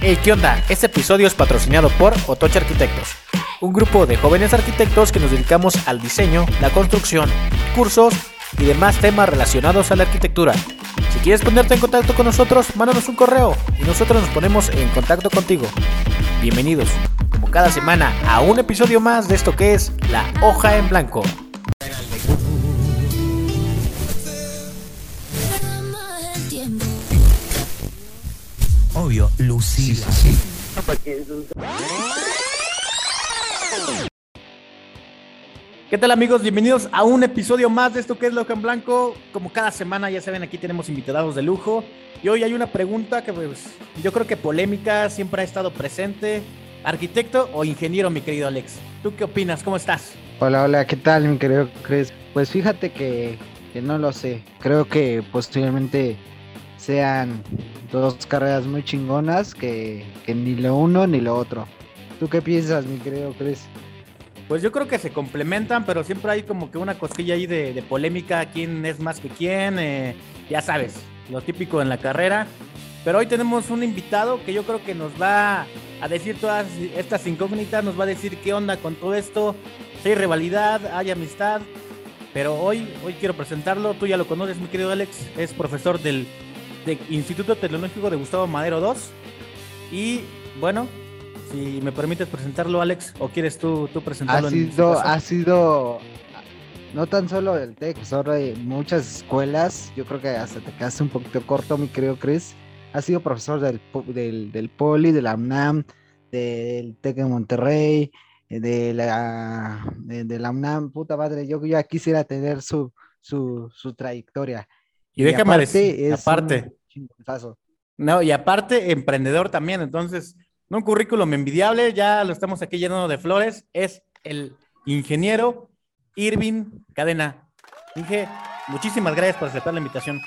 Hey, ¿qué onda? Este episodio es patrocinado por Otoche Arquitectos, un grupo de jóvenes arquitectos que nos dedicamos al diseño, la construcción, cursos y demás temas relacionados a la arquitectura. Si quieres ponerte en contacto con nosotros, mándanos un correo y nosotros nos ponemos en contacto contigo. Bienvenidos, como cada semana, a un episodio más de esto que es La Hoja en Blanco. Obvio, Lucila. ¿Qué tal amigos? Bienvenidos a un episodio más de esto que es Loja en Blanco. Como cada semana, ya saben, aquí tenemos invitados de lujo. Y hoy hay una pregunta que pues, yo creo que polémica, siempre ha estado presente. ¿Arquitecto o ingeniero, mi querido Alex? ¿Tú qué opinas? ¿Cómo estás? Hola, hola, ¿qué tal, mi querido Chris? Pues fíjate que, que no lo sé. Creo que posiblemente sean dos carreras muy chingonas que, que ni lo uno ni lo otro. ¿Tú qué piensas, mi querido Chris? Pues yo creo que se complementan, pero siempre hay como que una cosquilla ahí de, polémica, quién es más que quién, eh, ya sabes, lo típico en la carrera. Pero hoy tenemos un invitado que yo creo que nos va a decir todas estas incógnitas, nos va a decir qué onda con todo esto, hay rivalidad, hay amistad. Pero hoy, hoy quiero presentarlo, tú ya lo conoces, mi querido Alex, es profesor del, del Instituto Tecnológico de Gustavo Madero 2. Y bueno, si me permites presentarlo, Alex, o quieres tú, tú presentarlo. Ha este sido, ha sido, no tan solo del TEC, solo de muchas escuelas. Yo creo que hasta te quedaste un poquito corto, mi querido Chris. Ha sido profesor del, del, del Poli, de la UNAM, del TEC de Monterrey, eh, de la, de, de la UNAM. Puta madre, yo ya quisiera tener su, su, su trayectoria. Y déjame aparte decir, es aparte, no, y aparte, emprendedor también, entonces, no un currículum envidiable, ya lo estamos aquí llenando de flores, es el ingeniero Irving Cadena. Inge, muchísimas gracias por aceptar la invitación.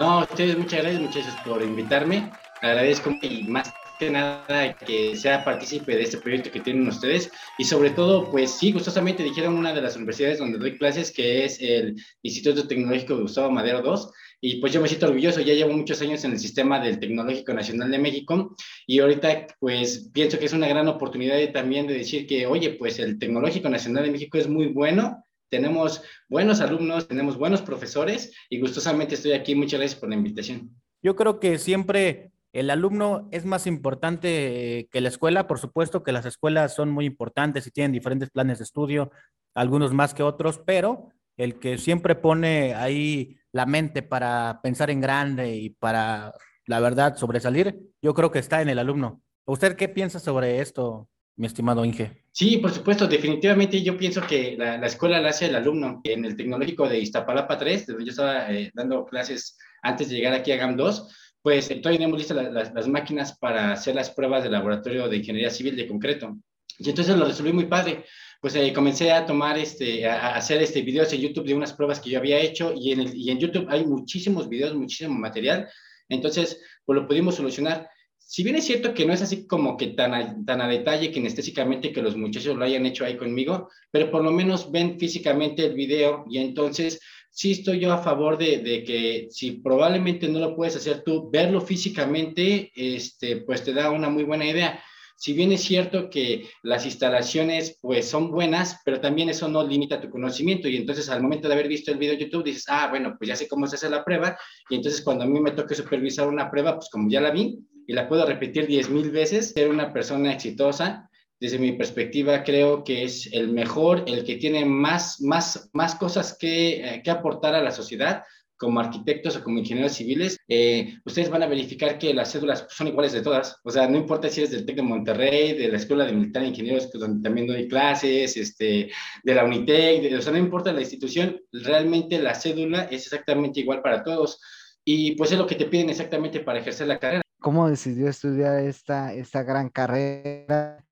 No, ustedes muchas gracias muchachos por invitarme. Agradezco y más que nada que sea partícipe de este proyecto que tienen ustedes. Y sobre todo, pues sí, gustosamente dijeron una de las universidades donde doy clases que es el Instituto Tecnológico de Gustavo Madero II y pues yo me siento orgulloso, ya llevo muchos años en el sistema del Tecnológico Nacional de México. Y ahorita pues pienso que es una gran oportunidad de, también de decir que, oye, pues el Tecnológico Nacional de México es muy bueno, tenemos buenos alumnos, tenemos buenos profesores. Y gustosamente estoy aquí. Muchas gracias por la invitación. Yo creo que siempre el alumno es más importante que la escuela, por supuesto que las escuelas son muy importantes y tienen diferentes planes de estudio, algunos más que otros, pero el que siempre pone ahí la mente para pensar en grande y para, la verdad, sobresalir, yo creo que está en el alumno. ¿Usted qué piensa sobre esto, mi estimado Inge? Sí, por supuesto, definitivamente yo pienso que la, la escuela la hace el alumno. En el tecnológico de Iztapalapa 3, donde yo estaba eh, dando clases antes de llegar aquí a GAM 2, pues eh, todavía tenemos listas la- las, las máquinas para hacer las pruebas del laboratorio de ingeniería civil de concreto. Y entonces lo resolví muy padre. Pues eh, comencé a tomar este, a, a hacer este videos en YouTube de unas pruebas que yo había hecho y en, el, y en YouTube hay muchísimos videos, muchísimo material. Entonces, pues lo pudimos solucionar. Si bien es cierto que no es así como que tan a, tan a detalle kinestésicamente que los muchachos lo hayan hecho ahí conmigo, pero por lo menos ven físicamente el video y entonces sí estoy yo a favor de, que si probablemente no lo puedes hacer tú, verlo físicamente, este, pues te da una muy buena idea. Si bien es cierto que las instalaciones pues son buenas, pero también eso no limita tu conocimiento y entonces al momento de haber visto el video de YouTube dices, ah, bueno, pues ya sé cómo se hace la prueba y entonces cuando a mí me toque supervisar una prueba, pues como ya la vi y la puedo repetir 10 mil veces, ser una persona exitosa, desde mi perspectiva creo que es el mejor, el que tiene más, más, más cosas que, eh, que aportar a la sociedad como arquitectos o como ingenieros civiles, eh, ustedes van a verificar que las cédulas son iguales de todas. O sea, no importa si eres del TEC de Monterrey, de la Escuela de Militar de Ingenieros, donde también doy clases, este, de la UNITEC, de, o sea, no importa la institución, realmente la cédula es exactamente igual para todos. Y pues es lo que te piden exactamente para ejercer la carrera. ¿Cómo decidió estudiar esta, esta gran carrera?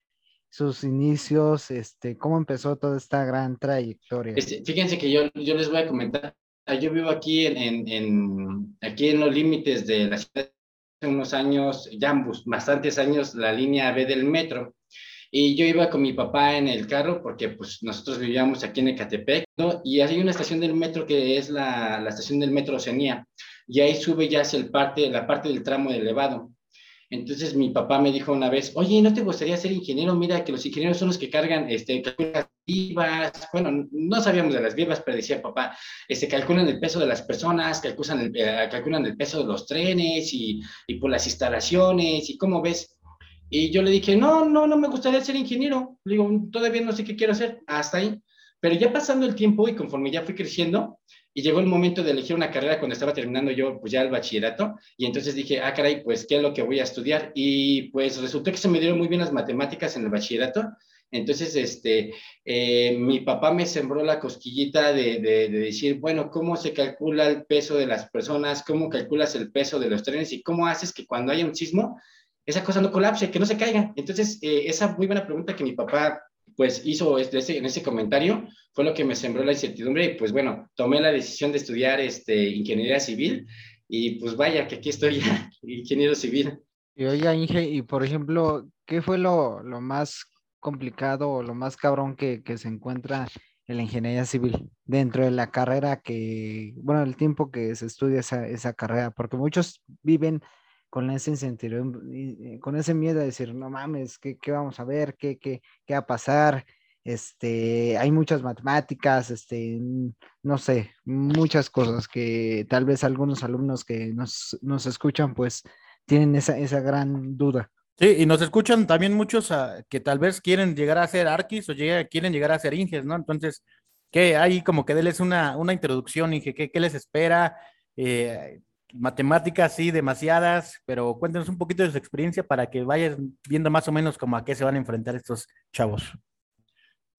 Sus inicios, este, cómo empezó toda esta gran trayectoria. Este, fíjense que yo, yo les voy a comentar, yo vivo aquí en, en, aquí en los límites de la ciudad, hace unos años, ya bastantes años, la línea B del metro. Y yo iba con mi papá en el carro porque pues nosotros vivíamos aquí en Ecatepec, ¿no? Y hay una estación del metro que es la, la estación del metro Oceanía. Y ahí sube ya hacia el parte, la parte del tramo elevado. Entonces mi papá me dijo una vez, oye, ¿no te gustaría ser ingeniero? Mira que los ingenieros son los que cargan, este, calculan vivas, bueno, no sabíamos de las vivas, pero decía papá, este, calculan el peso de las personas, calculan el, eh, calculan el peso de los trenes y, y por las instalaciones y cómo ves. Y yo le dije, no, no, no me gustaría ser ingeniero. Le digo, todavía no sé qué quiero hacer, hasta ahí. Pero ya pasando el tiempo y conforme ya fui creciendo, y llegó el momento de elegir una carrera cuando estaba terminando yo pues ya el bachillerato y entonces dije, ah, caray, pues qué es lo que voy a estudiar y pues resultó que se me dieron muy bien las matemáticas en el bachillerato. Entonces, este, eh, mi papá me sembró la cosquillita de, de, decir, bueno, ¿cómo se calcula el peso de las personas? ¿Cómo calculas el peso de los trenes? ¿Y cómo haces que cuando haya un sismo, esa cosa no colapse, que no se caiga? Entonces, eh, esa muy buena pregunta que mi papá pues hizo este, en ese comentario, fue lo que me sembró la incertidumbre y pues bueno, tomé la decisión de estudiar este, ingeniería civil y pues vaya que aquí estoy ya, ingeniero civil. Y oiga, Inge, y por ejemplo, ¿qué fue lo, lo más complicado o lo más cabrón que, que, se encuentra en la ingeniería civil dentro de la carrera que, bueno, el tiempo que se estudia esa, esa carrera? Porque muchos viven con ese incertidumbre, con ese miedo de decir, no mames, ¿qué, qué vamos a ver? ¿Qué, qué, qué va a pasar? Este, hay muchas matemáticas, este, no sé, muchas cosas que tal vez algunos alumnos que nos, nos escuchan, pues tienen esa, esa gran duda. Sí, y nos escuchan también muchos uh, que tal vez quieren llegar a ser arquis o quieren llegar a ser inges, ¿no? Entonces, ¿qué? Ahí como que denles una, una introducción, Inge, ¿qué, qué les espera? Eh, matemáticas sí, demasiadas, pero cuéntenos un poquito de su experiencia para que vayan viendo más o menos como a qué se van a enfrentar estos chavos.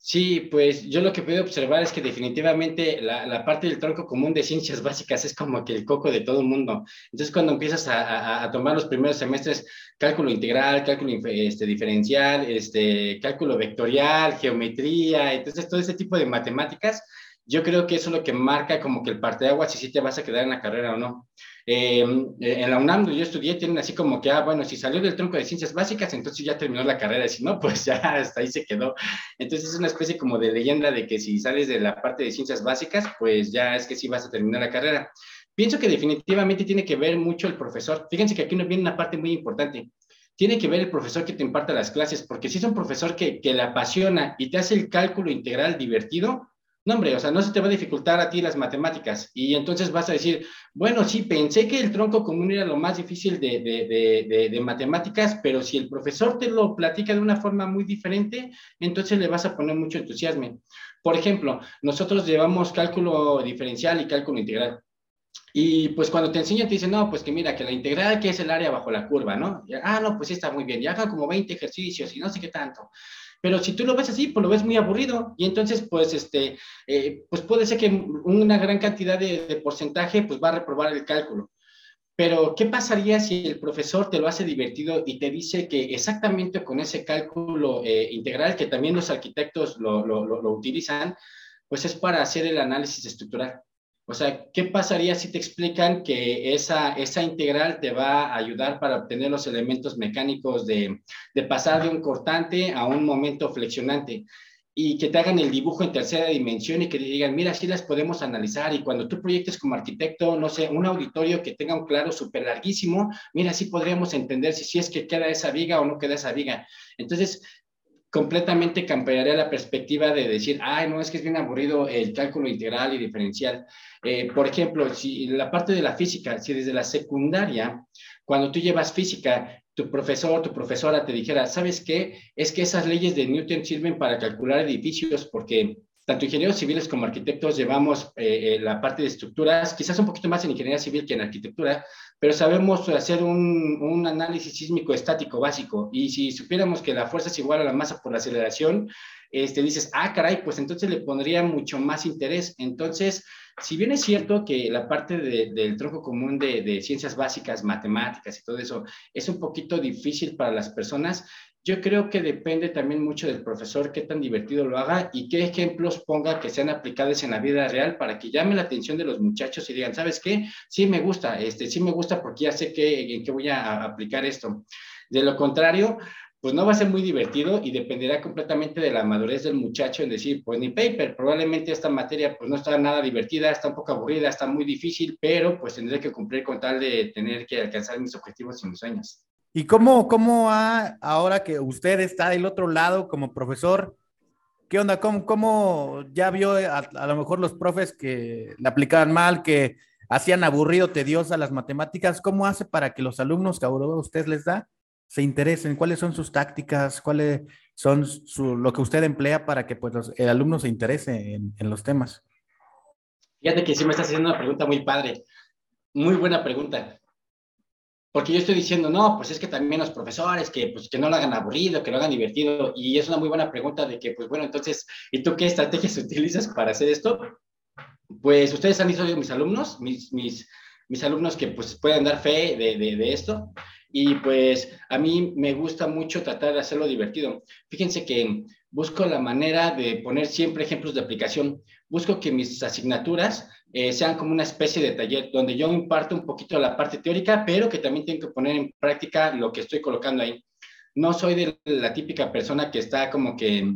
Sí, pues yo lo que puedo observar es que definitivamente la, parte del tronco común de ciencias básicas es como que el coco de todo el mundo. Entonces, cuando empiezas a tomar los primeros semestres, cálculo integral, cálculo este, diferencial, este, cálculo vectorial, geometría, entonces todo ese tipo de matemáticas, yo creo que eso es lo que marca como que el parte de agua si sí te vas a quedar en la carrera o no. Eh, en la UNAM, donde yo estudié, tienen así como que, ah, bueno, si salió del tronco de ciencias básicas, entonces ya terminó la carrera, y si no, pues ya hasta ahí se quedó. Entonces es una especie como de leyenda de que si sales de la parte de ciencias básicas, pues ya es que sí vas a terminar la carrera. Pienso que definitivamente tiene que ver mucho el profesor. Fíjense que aquí nos viene una parte muy importante. Tiene que ver el profesor que te imparte las clases, porque si es un profesor que, que le apasiona y te hace el cálculo integral divertido, no, o sea, no se te va a dificultar a ti las matemáticas. Y entonces vas a decir, bueno, sí, pensé que el tronco común era lo más difícil de, de, de, matemáticas, pero si el profesor te lo platica de una forma muy diferente, entonces le vas a poner mucho entusiasmo. Por ejemplo, nosotros llevamos cálculo diferencial y cálculo integral. Y pues cuando te enseñan te dicen, no, pues que mira, que la integral que es el área bajo la curva, ¿no? ah, no, pues está muy bien, ya haga como 20 ejercicios y no sé qué tanto. Pero si tú lo ves así, pues lo ves muy aburrido y entonces, pues, este, eh, pues puede ser que una gran cantidad de, porcentaje, pues va a reprobar el cálculo. Pero, ¿qué pasaría si el profesor te lo hace divertido y te dice que exactamente con ese cálculo eh, integral, que también los arquitectos lo, lo utilizan, pues es para hacer el análisis estructural? O sea, ¿qué pasaría si te explican que esa, esa integral te va a ayudar para obtener los elementos mecánicos de, de pasar de un cortante a un momento flexionante? y que te hagan el dibujo en tercera dimensión y que te digan, mira, así las podemos analizar y cuando tú proyectes como arquitecto, no sé, un auditorio que tenga un claro súper larguísimo, mira, así podríamos entender si, si es que queda esa viga o no queda esa viga. Entonces, completamente cambiaría la perspectiva de decir, ay, no, es que es bien aburrido el cálculo integral y diferencial. Eh, por ejemplo, si la parte de la física, si desde la secundaria, cuando tú llevas física, tu profesor, tu profesora te dijera, ¿sabes qué? Es que esas leyes de Newton sirven para calcular edificios porque tanto ingenieros civiles como arquitectos llevamos eh, eh, la parte de estructuras, quizás un poquito más en ingeniería civil que en arquitectura, pero sabemos hacer un, análisis sísmico estático básico. Y si supiéramos que la fuerza es igual a la masa por la aceleración, este, dices, ah, caray, pues entonces le pondría mucho más interés. Entonces, si bien es cierto que la parte de, del tronco común de, de, ciencias básicas, matemáticas y todo eso es un poquito difícil para las personas, yo creo que depende también mucho del profesor qué tan divertido lo haga y qué ejemplos ponga que sean aplicables en la vida real para que llame la atención de los muchachos y digan, ¿sabes qué? Sí me gusta, este, sí me gusta porque ya sé que, en qué voy a aplicar esto. De lo contrario, pues no va a ser muy divertido y dependerá completamente de la madurez del muchacho en decir, pues ni paper, probablemente esta materia pues no está nada divertida, está un poco aburrida, está muy difícil, pero pues tendré que cumplir con tal de tener que alcanzar mis objetivos y mis sueños. ¿Y cómo, cómo ha, ahora que usted está del otro lado como profesor, qué onda? ¿Cómo, cómo ya vio a, lo mejor los profes que le aplicaban mal, que hacían aburrido, tediosa las matemáticas? ¿Cómo hace para que los alumnos que ahora usted les da se interesen? ¿Cuáles son sus tácticas? ¿Cuáles son su, lo que usted emplea para que pues, los, el alumno se interese en, en los temas? Fíjate que sí me estás haciendo una pregunta muy padre. Muy buena pregunta. Porque yo estoy diciendo, no, pues es que también los profesores, que, pues, que no lo hagan aburrido, que lo hagan divertido. Y es una muy buena pregunta de que, pues bueno, entonces, ¿y tú qué estrategias utilizas para hacer esto? Pues ustedes han sido mis alumnos, mis, mis, mis alumnos que pues pueden dar fe de, de, de esto. Y pues a mí me gusta mucho tratar de hacerlo divertido. Fíjense que busco la manera de poner siempre ejemplos de aplicación. Busco que mis asignaturas eh, sean como una especie de taller donde yo imparto un poquito la parte teórica, pero que también tengo que poner en práctica lo que estoy colocando ahí. No soy de la típica persona que está como que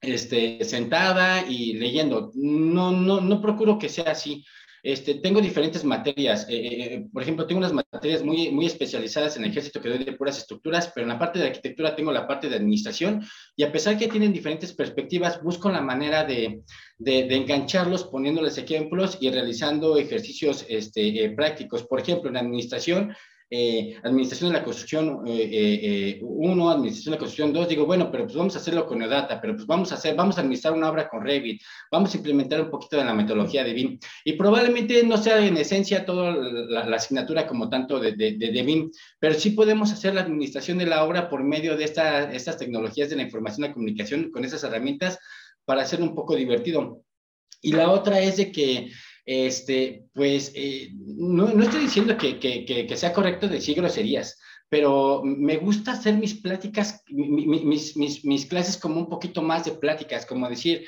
este, sentada y leyendo. No, no, no procuro que sea así. Este, tengo diferentes materias. Eh, eh, por ejemplo, tengo unas materias muy, muy especializadas en el ejército que doy de puras estructuras, pero en la parte de arquitectura tengo la parte de administración y a pesar que tienen diferentes perspectivas, busco la manera de, de, de engancharlos poniéndoles ejemplos y realizando ejercicios este, eh, prácticos. Por ejemplo, en administración eh, administración de la construcción 1, eh, eh, administración de la construcción 2, digo, bueno, pero pues vamos a hacerlo con Neodata, pero pues vamos a hacer, vamos a administrar una obra con Revit, vamos a implementar un poquito de la metodología de BIM, y probablemente no sea en esencia toda la, la asignatura como tanto de, de, de, de, BIM, pero sí podemos hacer la administración de la obra por medio de esta, estas tecnologías de la información y la comunicación, con esas herramientas, para hacerlo un poco divertido. Y la otra es de que este, pues eh, no, no, estoy diciendo que, que, que, sea correcto decir groserías, pero me gusta hacer mis pláticas, mis, mis, mis, clases como un poquito más de pláticas, como decir,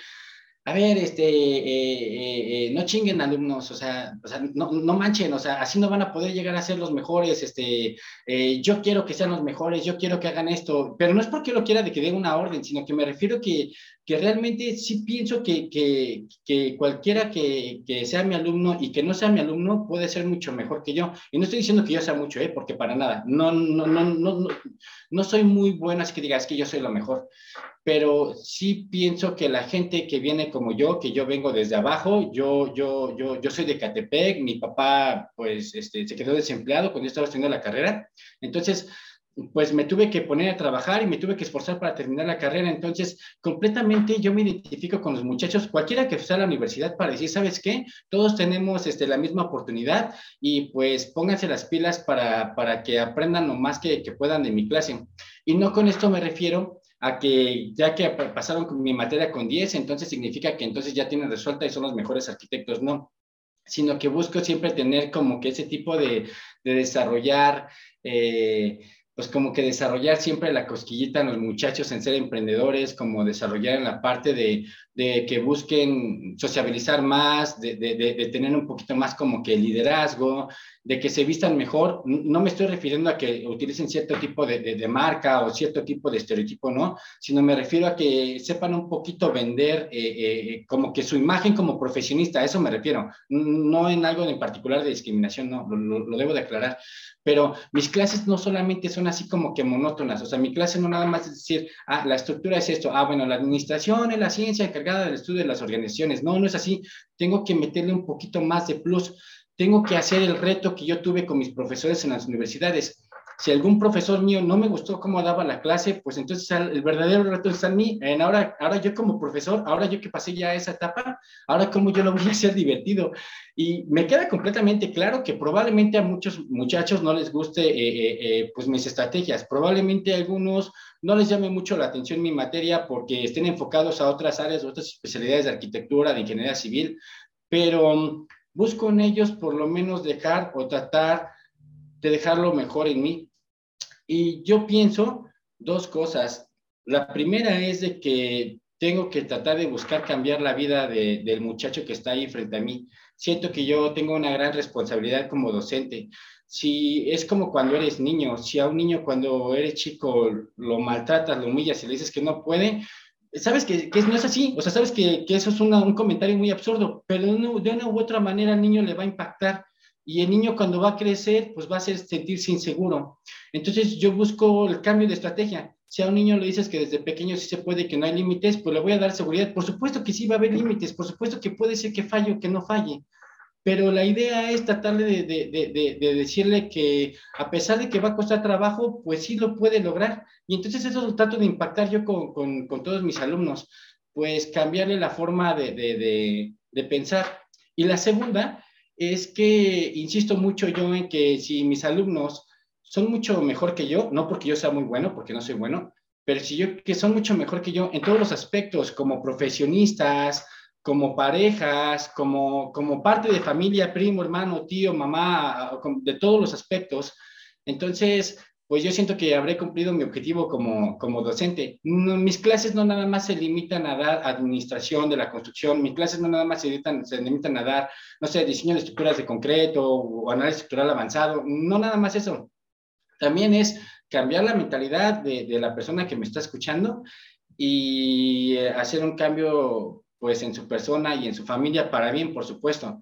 a ver, este, eh, eh, no chinguen alumnos, o sea, no, manchen, o sea, así no van a poder llegar a ser los mejores, este, eh, yo quiero que sean los mejores, yo quiero que hagan esto, pero no es porque lo quiera de que den una orden, sino que me refiero que, que realmente sí pienso que, que, cualquiera que, sea mi alumno y que no sea mi alumno puede ser mucho mejor que yo. Y no estoy diciendo que yo sea mucho, ¿eh? porque para nada, no, no, no, no, no, no soy muy bueno, así que digas que yo soy lo mejor pero sí pienso que la gente que viene como yo, que yo vengo desde abajo, yo, yo, yo, yo soy de Catepec, mi papá pues este, se quedó desempleado cuando yo estaba estudiando la carrera, entonces pues me tuve que poner a trabajar y me tuve que esforzar para terminar la carrera. Entonces, completamente yo me identifico con los muchachos, cualquiera que sea a la universidad, para decir, ¿sabes qué? Todos tenemos este, la misma oportunidad y pues pónganse las pilas para, para que aprendan lo más que, que puedan de mi clase. Y no con esto me refiero a que ya que pasaron mi materia con 10, entonces significa que entonces ya tienen resuelta y son los mejores arquitectos. No, sino que busco siempre tener como que ese tipo de, de desarrollar, eh, pues como que desarrollar siempre la cosquillita en los muchachos en ser emprendedores, como desarrollar en la parte de, de que busquen sociabilizar más, de, de, de, tener un poquito más como que liderazgo, de que se vistan mejor. No me estoy refiriendo a que utilicen cierto tipo de, marca o cierto tipo de estereotipo, no, sino me refiero a que sepan un poquito vender eh, eh, como que su imagen como profesionista, a eso me refiero, no en algo en particular de discriminación, no, lo, lo debo de aclarar. Pero mis clases no solamente son así como que monótonas, o sea, mi clase no nada más es decir, ah, la estructura es esto, ah, bueno, la administración la ciencia encargada del estudio de las organizaciones. No, no es así. Tengo que meterle un poquito más de plus. Tengo que hacer el reto que yo tuve con mis profesores en las universidades. Si algún profesor mío no me gustó cómo daba la clase, pues entonces el verdadero reto está en mí. En ahora, ahora yo como profesor, ahora yo que pasé ya esa etapa, ahora cómo yo lo voy a hacer divertido. Y me queda completamente claro que probablemente a muchos muchachos no les guste eh, eh, eh, pues mis estrategias. Probablemente a algunos no les llame mucho la atención mi materia porque estén enfocados a otras áreas, otras especialidades de arquitectura, de ingeniería civil, pero um, busco en ellos por lo menos dejar o tratar de dejarlo mejor en mí. Y yo pienso dos cosas. La primera es de que tengo que tratar de buscar cambiar la vida de, del muchacho que está ahí frente a mí. Siento que yo tengo una gran responsabilidad como docente. Si es como cuando eres niño, si a un niño cuando eres chico lo maltratas, lo humillas y le dices que no puede, sabes que, que no es así, o sea, sabes que, que eso es una, un comentario muy absurdo, pero de una, de una u otra manera al niño le va a impactar y el niño cuando va a crecer, pues va a sentirse inseguro. Entonces yo busco el cambio de estrategia. Si a un niño le dices que desde pequeño sí se puede, que no hay límites, pues le voy a dar seguridad. Por supuesto que sí va a haber límites, por supuesto que puede ser que falle o que no falle. Pero la idea es tratar de, de, de, decirle que a pesar de que va a costar trabajo, pues sí lo puede lograr. Y entonces eso lo trato de impactar yo con, con, con todos mis alumnos, pues cambiarle la forma de, pensar. Y la segunda es que insisto mucho yo en que si mis alumnos son mucho mejor que yo, no porque yo sea muy bueno, porque no soy bueno, pero si yo que son mucho mejor que yo en todos los aspectos, como profesionistas, como parejas, como, como parte de familia, primo, hermano, tío, mamá, de todos los aspectos. Entonces, pues yo siento que habré cumplido mi objetivo como, como docente. mis clases no nada más se limitan a dar administración de la construcción, mis clases no nada más se limitan, se limitan a dar, no sé, diseño de estructuras de concreto o análisis estructural avanzado, no nada más eso. También es cambiar la mentalidad de, de la persona que me está escuchando y hacer un cambio pues en su persona y en su familia para bien, por supuesto.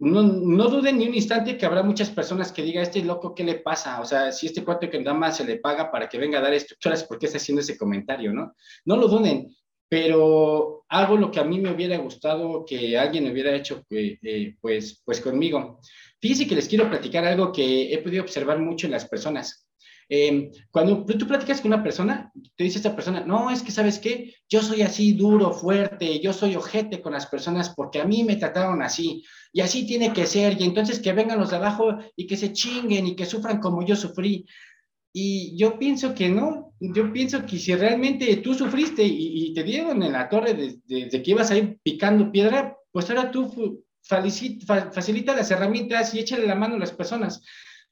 No, duden ni un instante que habrá muchas personas que digan, este loco, ¿qué le pasa? O sea, si este cuate que nada más se le paga para que venga a dar estructuras, ¿por qué está haciendo ese comentario, no? No lo duden, pero hago lo que a mí me hubiera gustado que alguien hubiera hecho, eh, pues, pues conmigo. Fíjense que les quiero platicar algo que he podido observar mucho en las personas. Em, cuando tú platicas con una persona, te dice esta persona, no, es que sabes qué, yo soy así duro, fuerte, yo soy ojete con las personas porque a mí me trataron así y así tiene que ser y entonces que vengan los de abajo y que se chinguen y que sufran como yo sufrí. Y yo pienso que no, yo pienso que si realmente tú sufriste y, te dieron en la torre de, que ibas a ir picando piedra, pues ahora tú facilita las herramientas y échale la mano a las personas.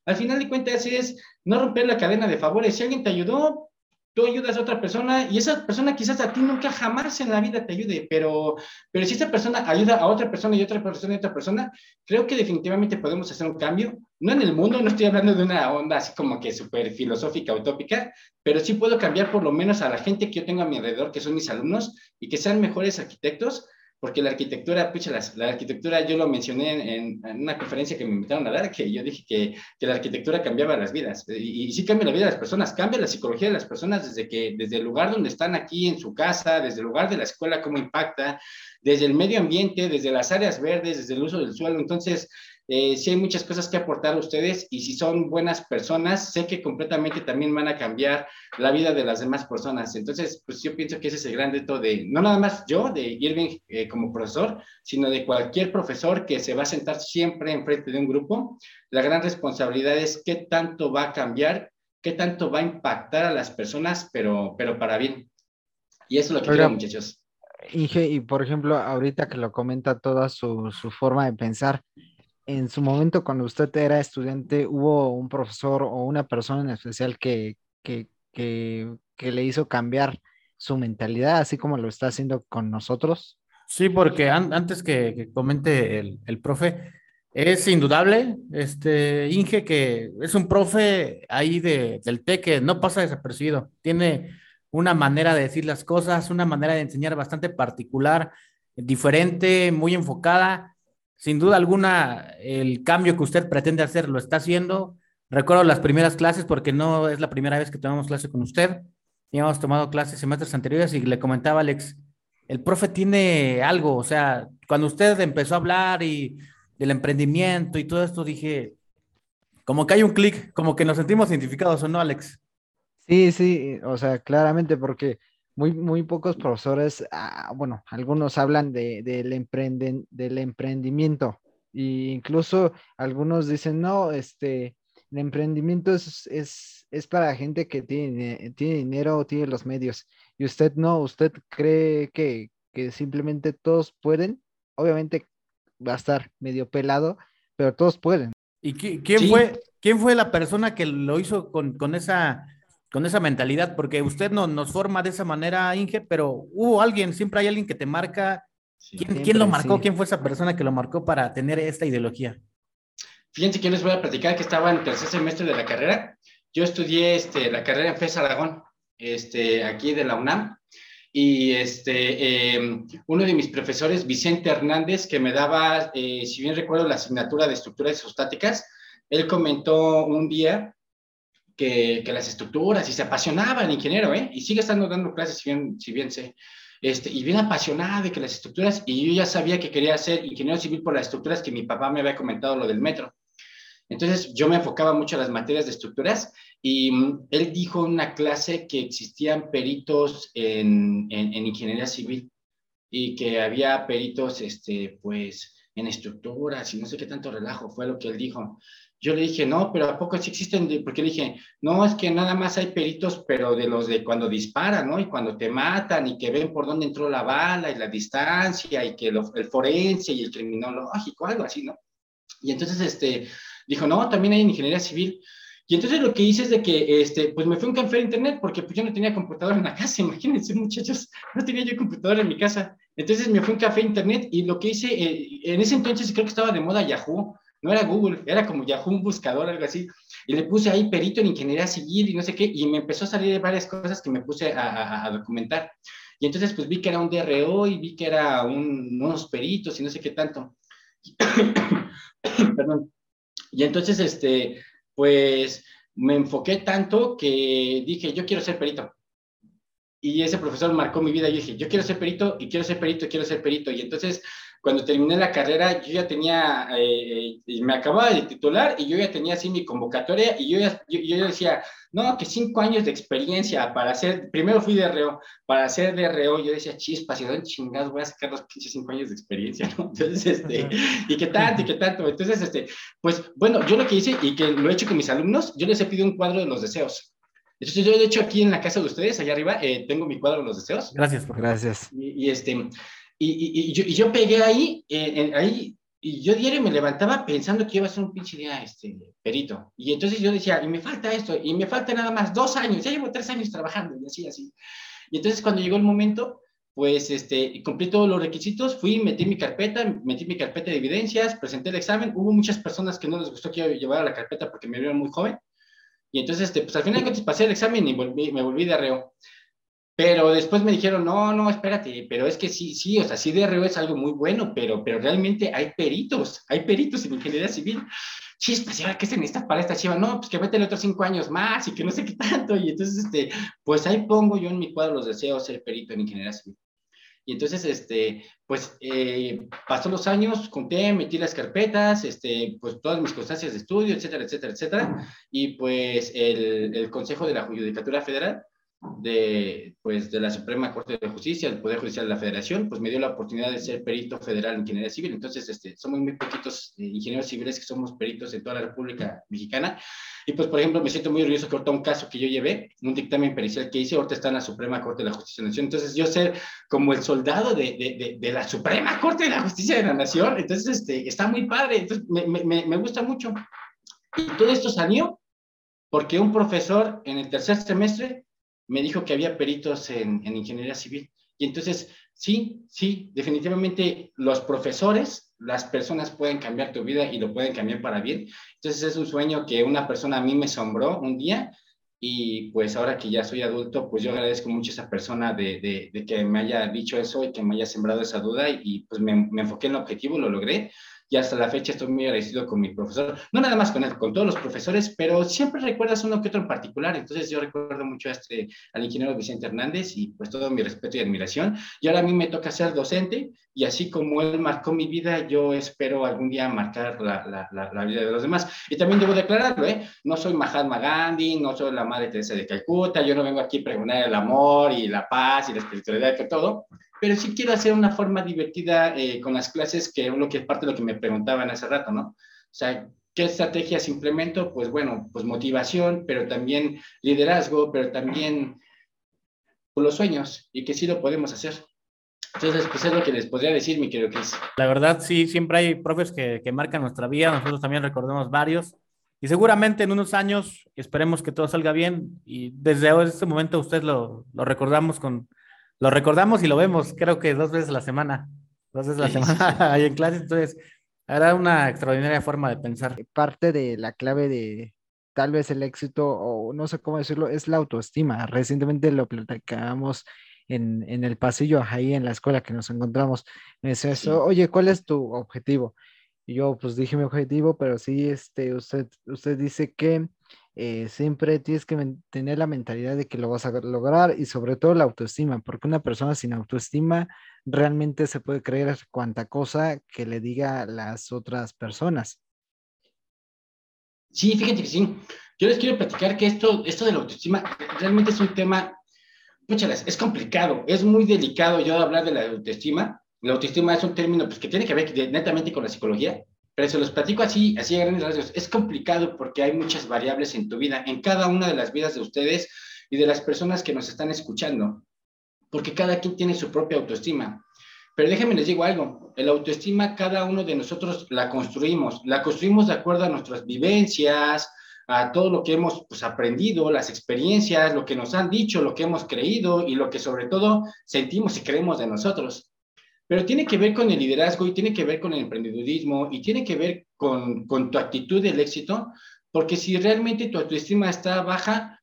Al final de cuentas es no romper la cadena de favores. Si alguien te ayudó, tú ayudas a otra persona y esa persona quizás a ti nunca jamás en la vida te ayude, pero, pero si esa persona ayuda a otra persona y otra persona y otra persona, creo que definitivamente podemos hacer un cambio. No en el mundo, no estoy hablando de una onda así como que súper filosófica, utópica, pero sí puedo cambiar por lo menos a la gente que yo tengo a mi alrededor, que son mis alumnos, y que sean mejores arquitectos porque la arquitectura, pucha, la, arquitectura yo lo mencioné en, una conferencia que me invitaron a dar, que yo dije que, que la arquitectura cambiaba las vidas, y, y, sí cambia la vida de las personas, cambia la psicología de las personas desde que, desde el lugar donde están aquí en su casa, desde el lugar de la escuela, cómo impacta, desde el medio ambiente, desde las áreas verdes, desde el uso del suelo, entonces eh, sí hay muchas cosas que aportar a ustedes y si son buenas personas, sé que completamente también van a cambiar la vida de las demás personas. Entonces, pues yo pienso que ese es el gran reto de, no nada más yo, de Irving eh, como profesor, sino de cualquier profesor que se va a sentar siempre enfrente de un grupo. La gran responsabilidad es qué tanto va a cambiar, qué tanto va a impactar a las personas, pero, pero para bien. Y eso es lo que quiero, muchachos. Inge, y por ejemplo, ahorita que lo comenta toda su, su forma de pensar, en su momento cuando usted era estudiante, hubo un profesor o una persona en especial que, que, que, le hizo cambiar su mentalidad, así como lo está haciendo con nosotros? Sí, porque antes que, comente el, el, profe, es indudable, este Inge, que es un profe ahí de, del TEC que no pasa desapercibido. Tiene una manera de decir las cosas, una manera de enseñar bastante particular, diferente, muy enfocada sin duda alguna, el cambio que usted pretende hacer lo está haciendo. Recuerdo las primeras clases porque no es la primera vez que tomamos clase con usted. hemos tomado clases semestres anteriores y le comentaba Alex, el profe tiene algo, o sea, cuando usted empezó a hablar y del emprendimiento y todo esto, dije, como que hay un clic, como que nos sentimos identificados, ¿o no, Alex? Sí, sí, o sea, claramente porque muy, muy pocos profesores, ah, bueno, algunos hablan de, del, emprenden, del emprendimiento e incluso algunos dicen, no, este, el emprendimiento es, es, es para gente que tiene, tiene dinero o tiene los medios y usted no, usted cree que, que simplemente todos pueden, obviamente va a estar medio pelado, pero todos pueden. ¿Y quién, fue, quién fue la persona que lo hizo con, con esa con esa mentalidad, porque usted no, nos forma de esa manera, Inge, pero hubo alguien, siempre hay alguien que te marca. ¿Quién, lo marcó? ¿Quién fue esa persona que lo marcó para tener esta ideología? Fíjense que les voy a platicar que estaba en el tercer semestre de la carrera. Yo estudié este, la carrera en FES Aragón, este, aquí de la UNAM, y este, em, uno de mis profesores, Vicente Hernández, que me daba, eh, si bien recuerdo, la asignatura de estructuras isostáticas, él comentó un día que, las estructuras y se apasionaba el ingeniero, ¿eh? Y sigue estando dando clases, si bien, si bien sé. Este, y bien apasionado de que las estructuras, y yo ya sabía que quería ser ingeniero civil por las estructuras que mi papá me había comentado lo del metro. Entonces yo me enfocaba mucho en las materias de estructuras y mm, él dijo en una clase que existían peritos en, en, en, ingeniería civil y que había peritos, este, pues, en estructuras y no sé qué tanto relajo fue lo que él dijo. Yo le dije, no, pero ¿a poco sí existen? Porque le dije, no, es que nada más hay peritos, pero de los de cuando disparan, ¿no? Y cuando te matan y que ven por dónde entró la bala y la distancia y que el forense y el criminológico, algo así, ¿no? Y entonces, este, dijo, no, también hay en ingeniería civil. Y entonces lo que hice es de que, este, pues me fui a un café de internet porque pues yo no tenía computadora en la casa, imagínense muchachos, no tenía yo computadora en mi casa. Entonces me fui a un café de internet y lo que hice, eh, en ese entonces creo que estaba de moda Yahoo, no era Google, era como Yahoo, un buscador, algo así. Y le puse ahí perito en ingeniería civil y no sé qué, y me empezó a salir varias cosas que me puse a, documentar. Y entonces pues vi que era un DRO y vi que era un, unos peritos y no sé qué tanto. Perdón. Y entonces, este, pues me enfoqué tanto que dije, yo quiero ser perito. Y ese profesor marcó mi vida. Yo dije, yo quiero ser perito y quiero ser perito y quiero ser perito. Y entonces cuando terminé la carrera, yo ya tenía, eh, me acababa de titular y yo ya tenía así mi convocatoria y yo ya, yo, yo decía, no, que cinco años de experiencia para hacer, primero fui de reo, para hacer de reo, yo decía, chispas, ¿y dónde chingados voy a sacar los pinches cinco años de experiencia, ¿no? Entonces, este, y qué tanto, y qué tanto. Entonces, este, pues, bueno, yo lo que hice y que lo he hecho con mis alumnos, yo les he pedido un cuadro de los deseos. Entonces, yo de hecho aquí en la casa de ustedes, allá arriba, eh, tengo mi cuadro de los deseos. Gracias, por Gracias. Y, y este, y, y, y, yo, y, yo, pegué ahí, eh, en, ahí, y yo diario me levantaba pensando que iba a ser un pinche día este, perito. Y entonces yo decía, y me falta esto, y me falta nada más dos años, ya llevo tres años trabajando, y así, así. Y entonces cuando llegó el momento, pues este, cumplí todos los requisitos, fui, metí mi carpeta, metí mi carpeta de evidencias, presenté el examen. Hubo muchas personas que no les gustó que yo llevara la carpeta porque me vieron muy joven. Y entonces, este, pues al final pasé el examen y volví, me volví de arreo. Pero después me dijeron, no, no, espérate, pero es que sí, sí, o sea, sí DRO es algo muy bueno, pero, pero realmente hay peritos, hay peritos en ingeniería civil. Chispas, ¿y qué se necesita para esta chiva? No, pues que métele otros cinco años más y que no sé qué tanto. Y entonces, este, pues ahí pongo yo en mi cuadro los deseos ser perito en ingeniería civil. Y entonces, este, pues eh, pasó los años, conté, metí las carpetas, este, pues todas mis constancias de estudio, etcétera, etcétera, etcétera. Y pues el, el Consejo de la Judicatura Federal de, pues, de la Suprema Corte de Justicia, del Poder Judicial de la Federación, pues me dio la oportunidad de ser perito federal en ingeniería civil. Entonces, este, somos muy poquitos eh, ingenieros civiles que somos peritos en toda la República Mexicana. Y pues, por ejemplo, me siento muy orgulloso que ahorita un caso que yo llevé, un dictamen pericial que hice, ahorita está en la Suprema Corte de la Justicia de la Nación. Entonces, yo ser como el soldado de, de, de, la Suprema Corte de la Justicia de la Nación, entonces, este, está muy padre, entonces, me, me, me gusta mucho. Y todo esto salió porque un profesor en el tercer semestre me dijo que había peritos en, en, ingeniería civil. Y entonces, sí, sí, definitivamente los profesores, las personas pueden cambiar tu vida y lo pueden cambiar para bien. Entonces es un sueño que una persona a mí me asombró un día y pues ahora que ya soy adulto, pues yo agradezco mucho a esa persona de, que me haya dicho eso y que me haya sembrado esa duda y, y pues me, me enfoqué en el objetivo, lo logré y hasta la fecha estoy muy agradecido con mi profesor, no nada más con él, con todos los profesores, pero siempre recuerdas uno que otro en particular, entonces yo recuerdo mucho a este, al ingeniero Vicente Hernández y pues todo mi respeto y admiración, y ahora a mí me toca ser docente, y así como él marcó mi vida, yo espero algún día marcar la, la, la, la vida de los demás. Y también debo declararlo, ¿eh? No soy Mahatma Gandhi, no soy la Madre Teresa de Calcuta, yo no vengo aquí a pregonar el amor y la paz y la espiritualidad y todo, pero sí quiero hacer una forma divertida eh, con las clases, que es lo que es parte de lo que me preguntaban hace rato, ¿no? O sea, ¿qué estrategias implemento? Pues bueno, pues motivación, pero también liderazgo, pero también los sueños y que sí lo podemos hacer. Entonces, pues es lo que les podría decir, mi querido Chris. La verdad, sí, siempre hay profes que, que marcan nuestra vida, nosotros también recordamos varios. Y seguramente en unos años esperemos que todo salga bien y desde este momento usted lo, lo recordamos con, lo recordamos y lo vemos, creo que dos veces a la semana, dos veces a la semana ahí en clase, entonces era una extraordinaria forma de pensar. Parte de la clave de tal vez el éxito, o no sé cómo decirlo, es la autoestima. Recientemente lo platicamos en, en, el pasillo, ahí en la escuela que nos encontramos. Me dice eso, oye, ¿cuál es tu objetivo? Y yo pues dije mi objetivo, pero sí, este, usted, usted dice que eh, siempre tienes que tener la mentalidad de que lo vas a lograr y sobre todo la autoestima, porque una persona sin autoestima realmente se puede creer cuanta cosa que le diga las otras personas. Sí, fíjate que sí. Yo les quiero platicar que esto, esto de la autoestima realmente es un tema, escúchalas, es complicado, es muy delicado yo hablar de la autoestima. La autoestima es un término pues, que tiene que ver netamente con la psicología, pero se los platico así, así a grandes rasgos. Es complicado porque hay muchas variables en tu vida, en cada una de las vidas de ustedes y de las personas que nos están escuchando, porque cada quien tiene su propia autoestima. Pero déjenme les digo algo, el autoestima cada uno de nosotros la construimos, la construimos de acuerdo a nuestras vivencias, a todo lo que hemos pues, aprendido, las experiencias, lo que nos han dicho, lo que hemos creído y lo que sobre todo sentimos y creemos de nosotros pero tiene que ver con el liderazgo y tiene que ver con el emprendedurismo y tiene que ver con, con tu actitud del éxito, porque si realmente tu autoestima está baja,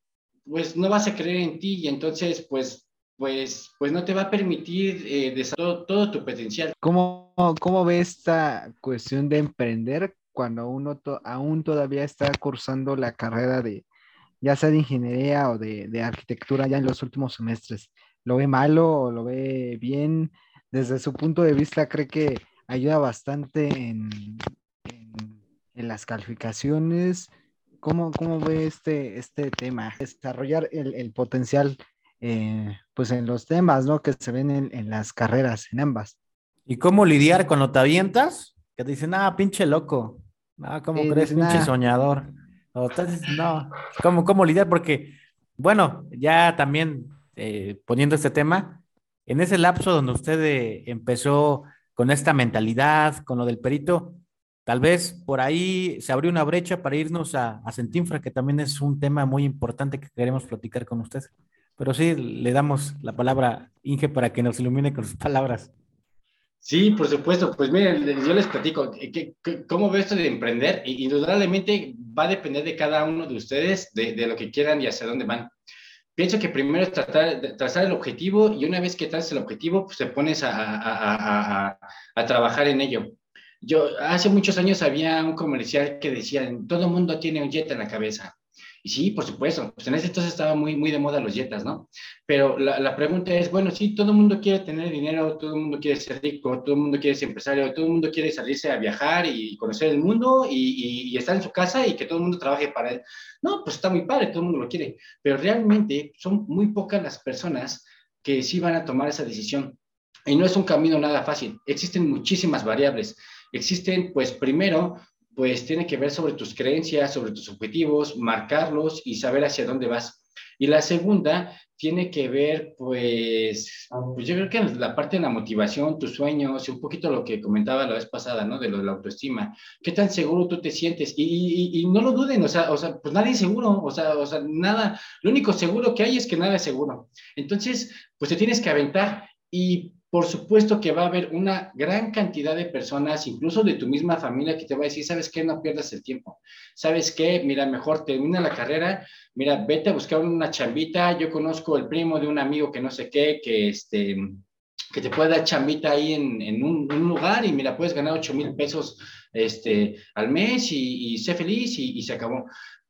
pues no vas a creer en ti y entonces pues, pues, pues no te va a permitir eh, desarrollar todo, tu potencial. ¿Cómo, ¿Cómo ve esta cuestión de emprender cuando uno aún todavía está cursando la carrera de, ya sea de ingeniería o de, de arquitectura ya en los últimos semestres? ¿Lo ve malo o lo ve bien? Desde su punto de vista, cree que ayuda bastante en, en, las calificaciones. ¿Cómo, ¿Cómo, ve este, este tema? Desarrollar el, el potencial eh, pues en los temas, ¿no? Que se ven en, en, las carreras, en ambas. ¿Y cómo lidiar con lo te avientas? Que te dicen, ah, pinche loco. Ah, ¿cómo crees, pinche soñador? O no, ¿cómo, ¿cómo lidiar? Porque, bueno, ya también eh, poniendo este tema, en ese lapso donde usted eh, empezó con esta mentalidad, con lo del perito, tal vez por ahí se abrió una brecha para irnos a, a Centinfra, que también es un tema muy importante que queremos platicar con usted. Pero sí, le damos la palabra Inge para que nos ilumine con sus palabras. Sí, por supuesto. Pues miren, yo les platico, ¿cómo veo esto de emprender? Indudablemente va a depender de cada uno de ustedes, de, de lo que quieran y hacia dónde van pienso que primero es tratar trazar el objetivo y una vez que traces el objetivo, pues te pones a, a, trabajar en ello. Yo, hace muchos años había un comercial que decía, todo mundo tiene un jet en la cabeza. Y sí, por supuesto, pues en ese entonces estaba muy, muy de moda los jetas, ¿no? Pero la, la, pregunta es, bueno, sí, todo el mundo quiere tener dinero, todo el mundo quiere ser rico, todo el mundo quiere ser empresario, todo el mundo quiere salirse a viajar y conocer el mundo y, y, y estar en su casa y que todo el mundo trabaje para él. No, pues está muy padre, todo el mundo lo quiere, pero realmente son muy pocas las personas que sí van a tomar esa decisión. Y no es un camino nada fácil, existen muchísimas variables. Existen, pues primero, pues tiene que ver sobre tus creencias, sobre tus objetivos, marcarlos y saber hacia dónde vas. Y la segunda tiene que ver, pues, pues yo creo que la parte de la motivación, tus sueños y un poquito lo que comentaba la vez pasada, ¿no? De lo de la autoestima. ¿Qué tan seguro tú te sientes? Y, y, y no lo duden, o sea, o sea, pues nadie es seguro, o sea, o sea, nada, lo único seguro que hay es que nada es seguro. Entonces, pues te tienes que aventar y por supuesto que va a haber una gran cantidad de personas, incluso de tu misma familia, que te va a decir, ¿sabes qué? No pierdas el tiempo. ¿Sabes qué? Mira, mejor termina la carrera, mira, vete a buscar una chambita. Yo conozco el primo de un amigo que no sé qué, que este que te puede dar chambita ahí en, un, lugar y mira, puedes ganar 8 mil pesos este, al mes y, sé feliz y se acabó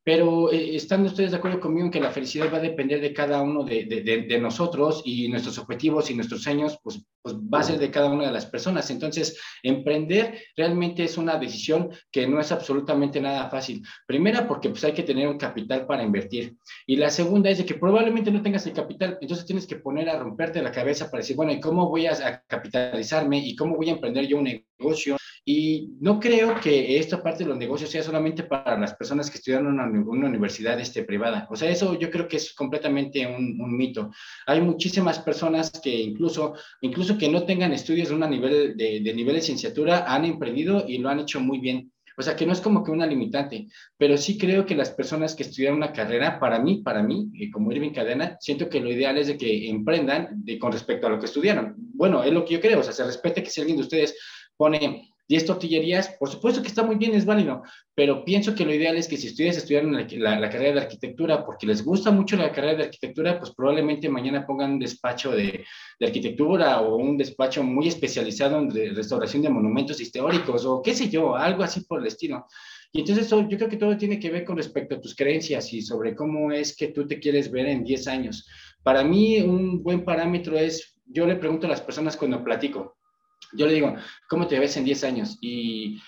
pero eh, están ustedes de acuerdo conmigo en que la felicidad va a depender de cada uno de, nosotros y nuestros objetivos y nuestros sueños, pues, pues va a ser de cada una de las personas. Entonces, emprender realmente es una decisión que no es absolutamente nada fácil. Primera, porque pues hay que tener un capital para invertir. Y la segunda es de que probablemente no tengas el capital, entonces tienes que poner a romperte la cabeza para decir, bueno, ¿y cómo voy a capitalizarme? ¿Y cómo voy a emprender yo un negocio? Y no creo que esta parte de los negocios sea solamente para las personas que estudian una, una universidad este, privada. O sea, eso yo creo que es completamente un, un, mito. Hay muchísimas personas que incluso, incluso que no tengan estudios de, una nivel, de, de nivel de licenciatura han emprendido y lo han hecho muy bien. O sea, que no es como que una limitante, pero sí creo que las personas que estudian una carrera, para mí, para mí, como Irving Cadena, siento que lo ideal es de que emprendan de, con respecto a lo que estudiaron. Bueno, es lo que yo creo, o sea, se respete que si alguien de ustedes pone 10 tortillerías, por supuesto que está muy bien, es válido, pero pienso que lo ideal es que si estudias estudiar la, carrera de arquitectura porque les gusta mucho la carrera de arquitectura, pues probablemente mañana pongan un despacho de, de arquitectura o un despacho muy especializado en restauración de monumentos históricos o qué sé yo, algo así por el estilo. Y entonces yo creo que todo tiene que ver con respecto a tus creencias y sobre cómo es que tú te quieres ver en 10 años. Para mí un buen parámetro es, yo le pregunto a las personas cuando platico, yo le digo, ¿cómo te ves en 10 años? Y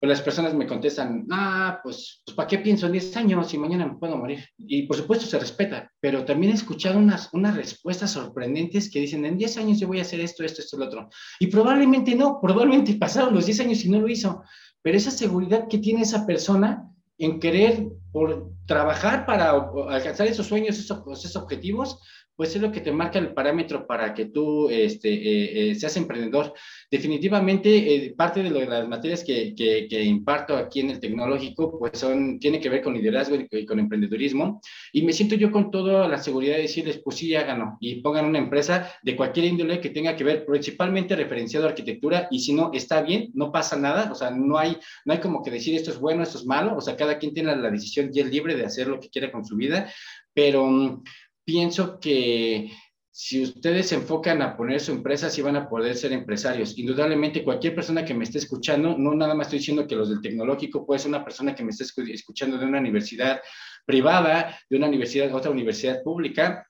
pues las personas me contestan, ah, pues, pues ¿para qué pienso en 10 años si mañana me puedo morir? Y por supuesto se respeta, pero también he escuchado unas, unas respuestas sorprendentes que dicen, en 10 años yo voy a hacer esto, esto, esto, lo otro. Y probablemente no, probablemente pasaron los 10 años y no lo hizo, pero esa seguridad que tiene esa persona en querer por trabajar para alcanzar esos sueños, esos, esos objetivos, pues es lo que te marca el parámetro para que tú este, eh, eh, seas emprendedor. Definitivamente, eh, parte de, lo, de, las materias que, que, imparto aquí en el tecnológico, pues son, tiene que ver con liderazgo y, con emprendedurismo. Y me siento yo con toda la seguridad de decirles, pues sí, háganlo y pongan una empresa de cualquier índole que tenga que ver principalmente referenciado a arquitectura. Y si no, está bien, no pasa nada. O sea, no hay, no hay como que decir esto es bueno, esto es malo. O sea, cada quien tiene la decisión y es libre de hacer lo que quiera con su vida. Pero mm, pienso que si ustedes se enfocan a poner su empresa, sí van a poder ser empresarios. Indudablemente, cualquier persona que me esté escuchando, no nada más estoy diciendo que los del tecnológico, puede ser una persona que me esté escuchando de una universidad privada, de una universidad, otra universidad pública,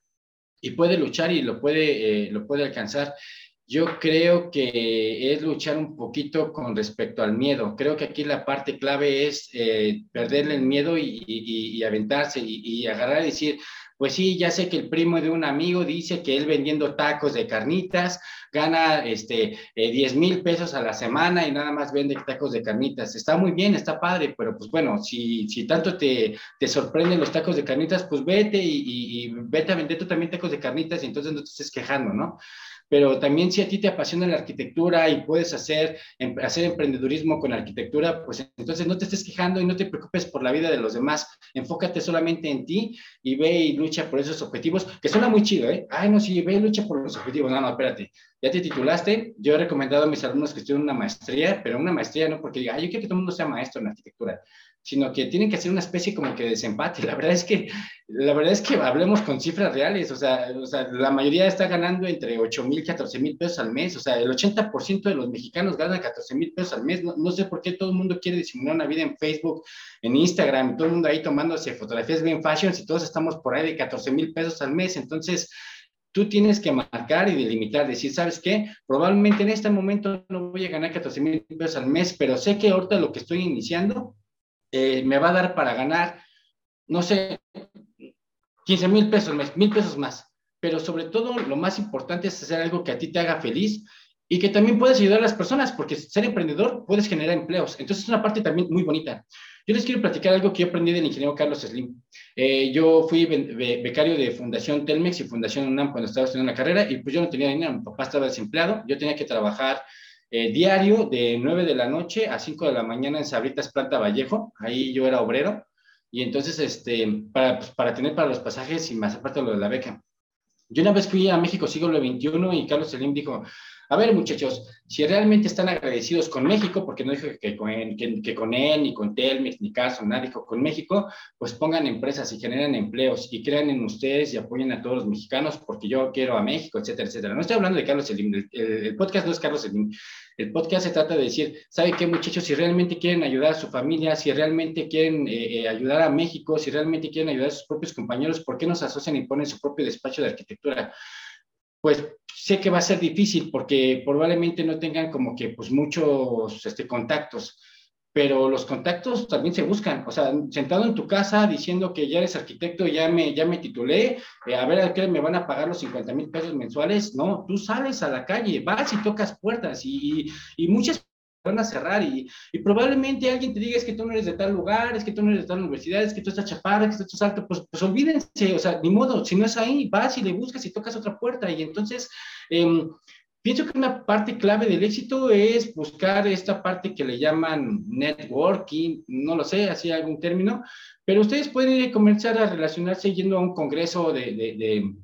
y puede luchar y lo puede, eh, lo puede alcanzar. Yo creo que es luchar un poquito con respecto al miedo. Creo que aquí la parte clave es eh, perderle el miedo y, y aventarse y, agarrar y decir, pues sí, ya sé que el primo de un amigo dice que él vendiendo tacos de carnitas gana este, 10 eh, mil pesos a la semana y nada más vende tacos de carnitas. Está muy bien, está padre, pero pues bueno, si, si tanto te, te sorprenden los tacos de carnitas, pues vete y, y, vete a vender tú también tacos de carnitas y entonces no te estés quejando, ¿no? Pero también si a ti te apasiona la arquitectura y puedes hacer, em, hacer emprendedurismo con arquitectura, pues entonces no te estés quejando y no te preocupes por la vida de los demás, enfócate solamente en ti y ve y lucha por esos objetivos, que suena muy chido, ¿eh? Ay, no, sí, ve y lucha por los objetivos, no, no, espérate, ya te titulaste, yo he recomendado a mis alumnos que estudien una maestría, pero una maestría no porque diga, ay, yo quiero que todo el mundo sea maestro en arquitectura, sino que tienen que hacer una especie como que de desempate. La verdad es que, la verdad es que hablemos con cifras reales, o sea, o sea la mayoría está ganando entre 8 mil y 14 mil pesos al mes, o sea, el 80% de los mexicanos ganan 14 mil pesos al mes, no, no, sé por qué todo el mundo quiere disimular una vida en Facebook, en Instagram, todo el mundo ahí tomándose fotografías bien fashion, y todos estamos por ahí de 14 mil pesos al mes, entonces tú tienes que marcar y delimitar, decir, ¿sabes qué? Probablemente en este momento no voy a ganar 14 mil pesos al mes, pero sé que ahorita lo que estoy iniciando eh, me va a dar para ganar, no sé, 15 mil pesos mil pesos más. Pero sobre todo, lo más importante es hacer algo que a ti te haga feliz y que también puedes ayudar a las personas, porque ser emprendedor puedes generar empleos. Entonces, es una parte también muy bonita. Yo les quiero platicar algo que yo aprendí del ingeniero Carlos Slim. Eh, yo fui becario de Fundación Telmex y Fundación UNAM cuando estaba estudiando la carrera y pues yo no tenía dinero, mi papá estaba desempleado, yo tenía que trabajar eh, diario de 9 de la noche a 5 de la mañana en Sabritas Planta Vallejo, ahí yo era obrero, y entonces este, para, pues, para tener para los pasajes y más aparte lo de la beca. Yo una vez fui a México siglo XXI y Carlos Selim dijo, a ver, muchachos, si realmente están agradecidos con México, porque no dijo que con, que, con él, ni con Telmex, ni Caso, nada, dijo con México, pues pongan empresas y generen empleos y crean en ustedes y apoyen a todos los mexicanos, porque yo quiero a México, etcétera, etcétera. No estoy hablando de Carlos Selim, el, podcast no es Carlos Selim. El podcast se trata de decir, ¿sabe qué, muchachos? Si realmente quieren ayudar a su familia, si realmente quieren eh, eh, ayudar a México, si realmente quieren ayudar a sus propios compañeros, ¿por qué no se asocian y ponen su propio despacho de arquitectura? Pues sé que va a ser difícil porque probablemente no tengan como que pues muchos este, contactos, pero los contactos también se buscan. O sea, sentado en tu casa diciendo que ya eres arquitecto, ya me, ya me titulé, eh, a ver a qué me van a pagar los 50 mil pesos mensuales. No, tú sales a la calle, vas y tocas puertas y, y muchas van a cerrar y, y, probablemente alguien te diga es que tú no eres de tal lugar, es que tú no eres de tal universidad, es que tú estás chaparra, que tú estás alto, pues, pues olvídense, o sea, ni modo, si no es ahí, vas y le buscas y tocas otra puerta. Y entonces em, pienso que una parte clave del éxito es buscar esta parte que le llaman networking, no lo sé, así algún término, pero ustedes pueden comenzar a relacionarse yendo a un congreso de, de de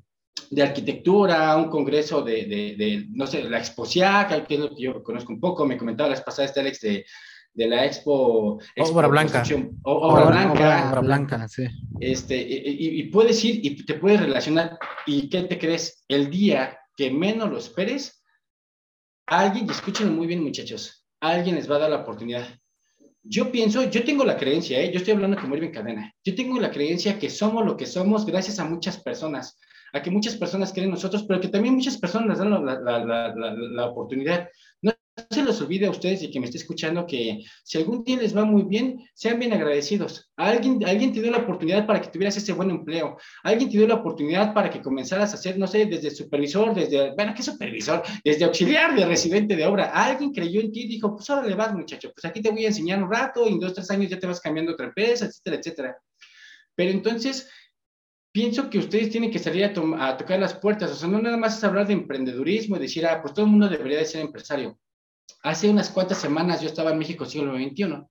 arquitectura, un congreso de, de, no sé, la Exposiac, que es lo que yo conozco un poco, me comentaba las pasadas este Alex de, de la Expo, Obra Blanca. Obra, Blanca. Obra Blanca, sí. Este, y, y, puedes ir y te puedes relacionar. ¿Y qué te crees? El día que menos lo esperes, alguien, y escúchenlo muy bien muchachos, alguien les va a dar la oportunidad. Yo pienso, yo tengo la creencia, ¿eh? yo estoy hablando como Irving Cadena, yo tengo la creencia que somos lo que somos gracias a muchas personas, a que muchas personas creen en nosotros, pero que también muchas personas nos dan la, la, la, la oportunidad. No se les olvide a ustedes y que me esté escuchando que si algún día les va muy bien, sean bien agradecidos. Alguien, alguien te dio la oportunidad para que tuvieras ese buen empleo. Alguien te dio la oportunidad para que comenzaras a hacer, no sé, desde supervisor, desde, bueno, ¿qué supervisor? Desde auxiliar de residente de obra. Alguien creyó en ti y dijo, pues ahora le vas, muchacho, pues aquí te voy a enseñar un rato y en dos, tres años ya te vas cambiando otra empresa, etcétera, etcétera. Pero entonces, pienso que ustedes tienen que salir a, a, tocar las puertas, o sea, no nada más es hablar de emprendedurismo y decir, ah, pues todo el mundo debería de ser empresario. Hace unas cuantas semanas yo estaba en México siglo XXI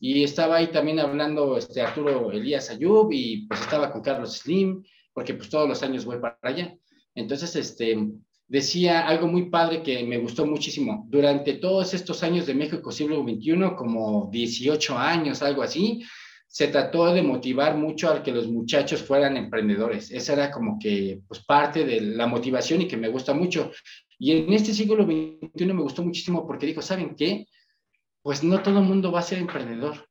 y estaba ahí también hablando este, Arturo Elías Ayub y pues estaba con Carlos Slim, porque pues todos los años voy para allá. Entonces, este, decía algo muy padre que me gustó muchísimo. Durante todos estos años de México siglo XXI, como 18 años, algo así, se trató de motivar mucho a que los muchachos fueran emprendedores. Esa era como que pues, parte de la motivación y que me gusta mucho. Y en este siglo XXI me gustó muchísimo porque dijo, ¿saben qué? Pues no todo el mundo va a ser emprendedor.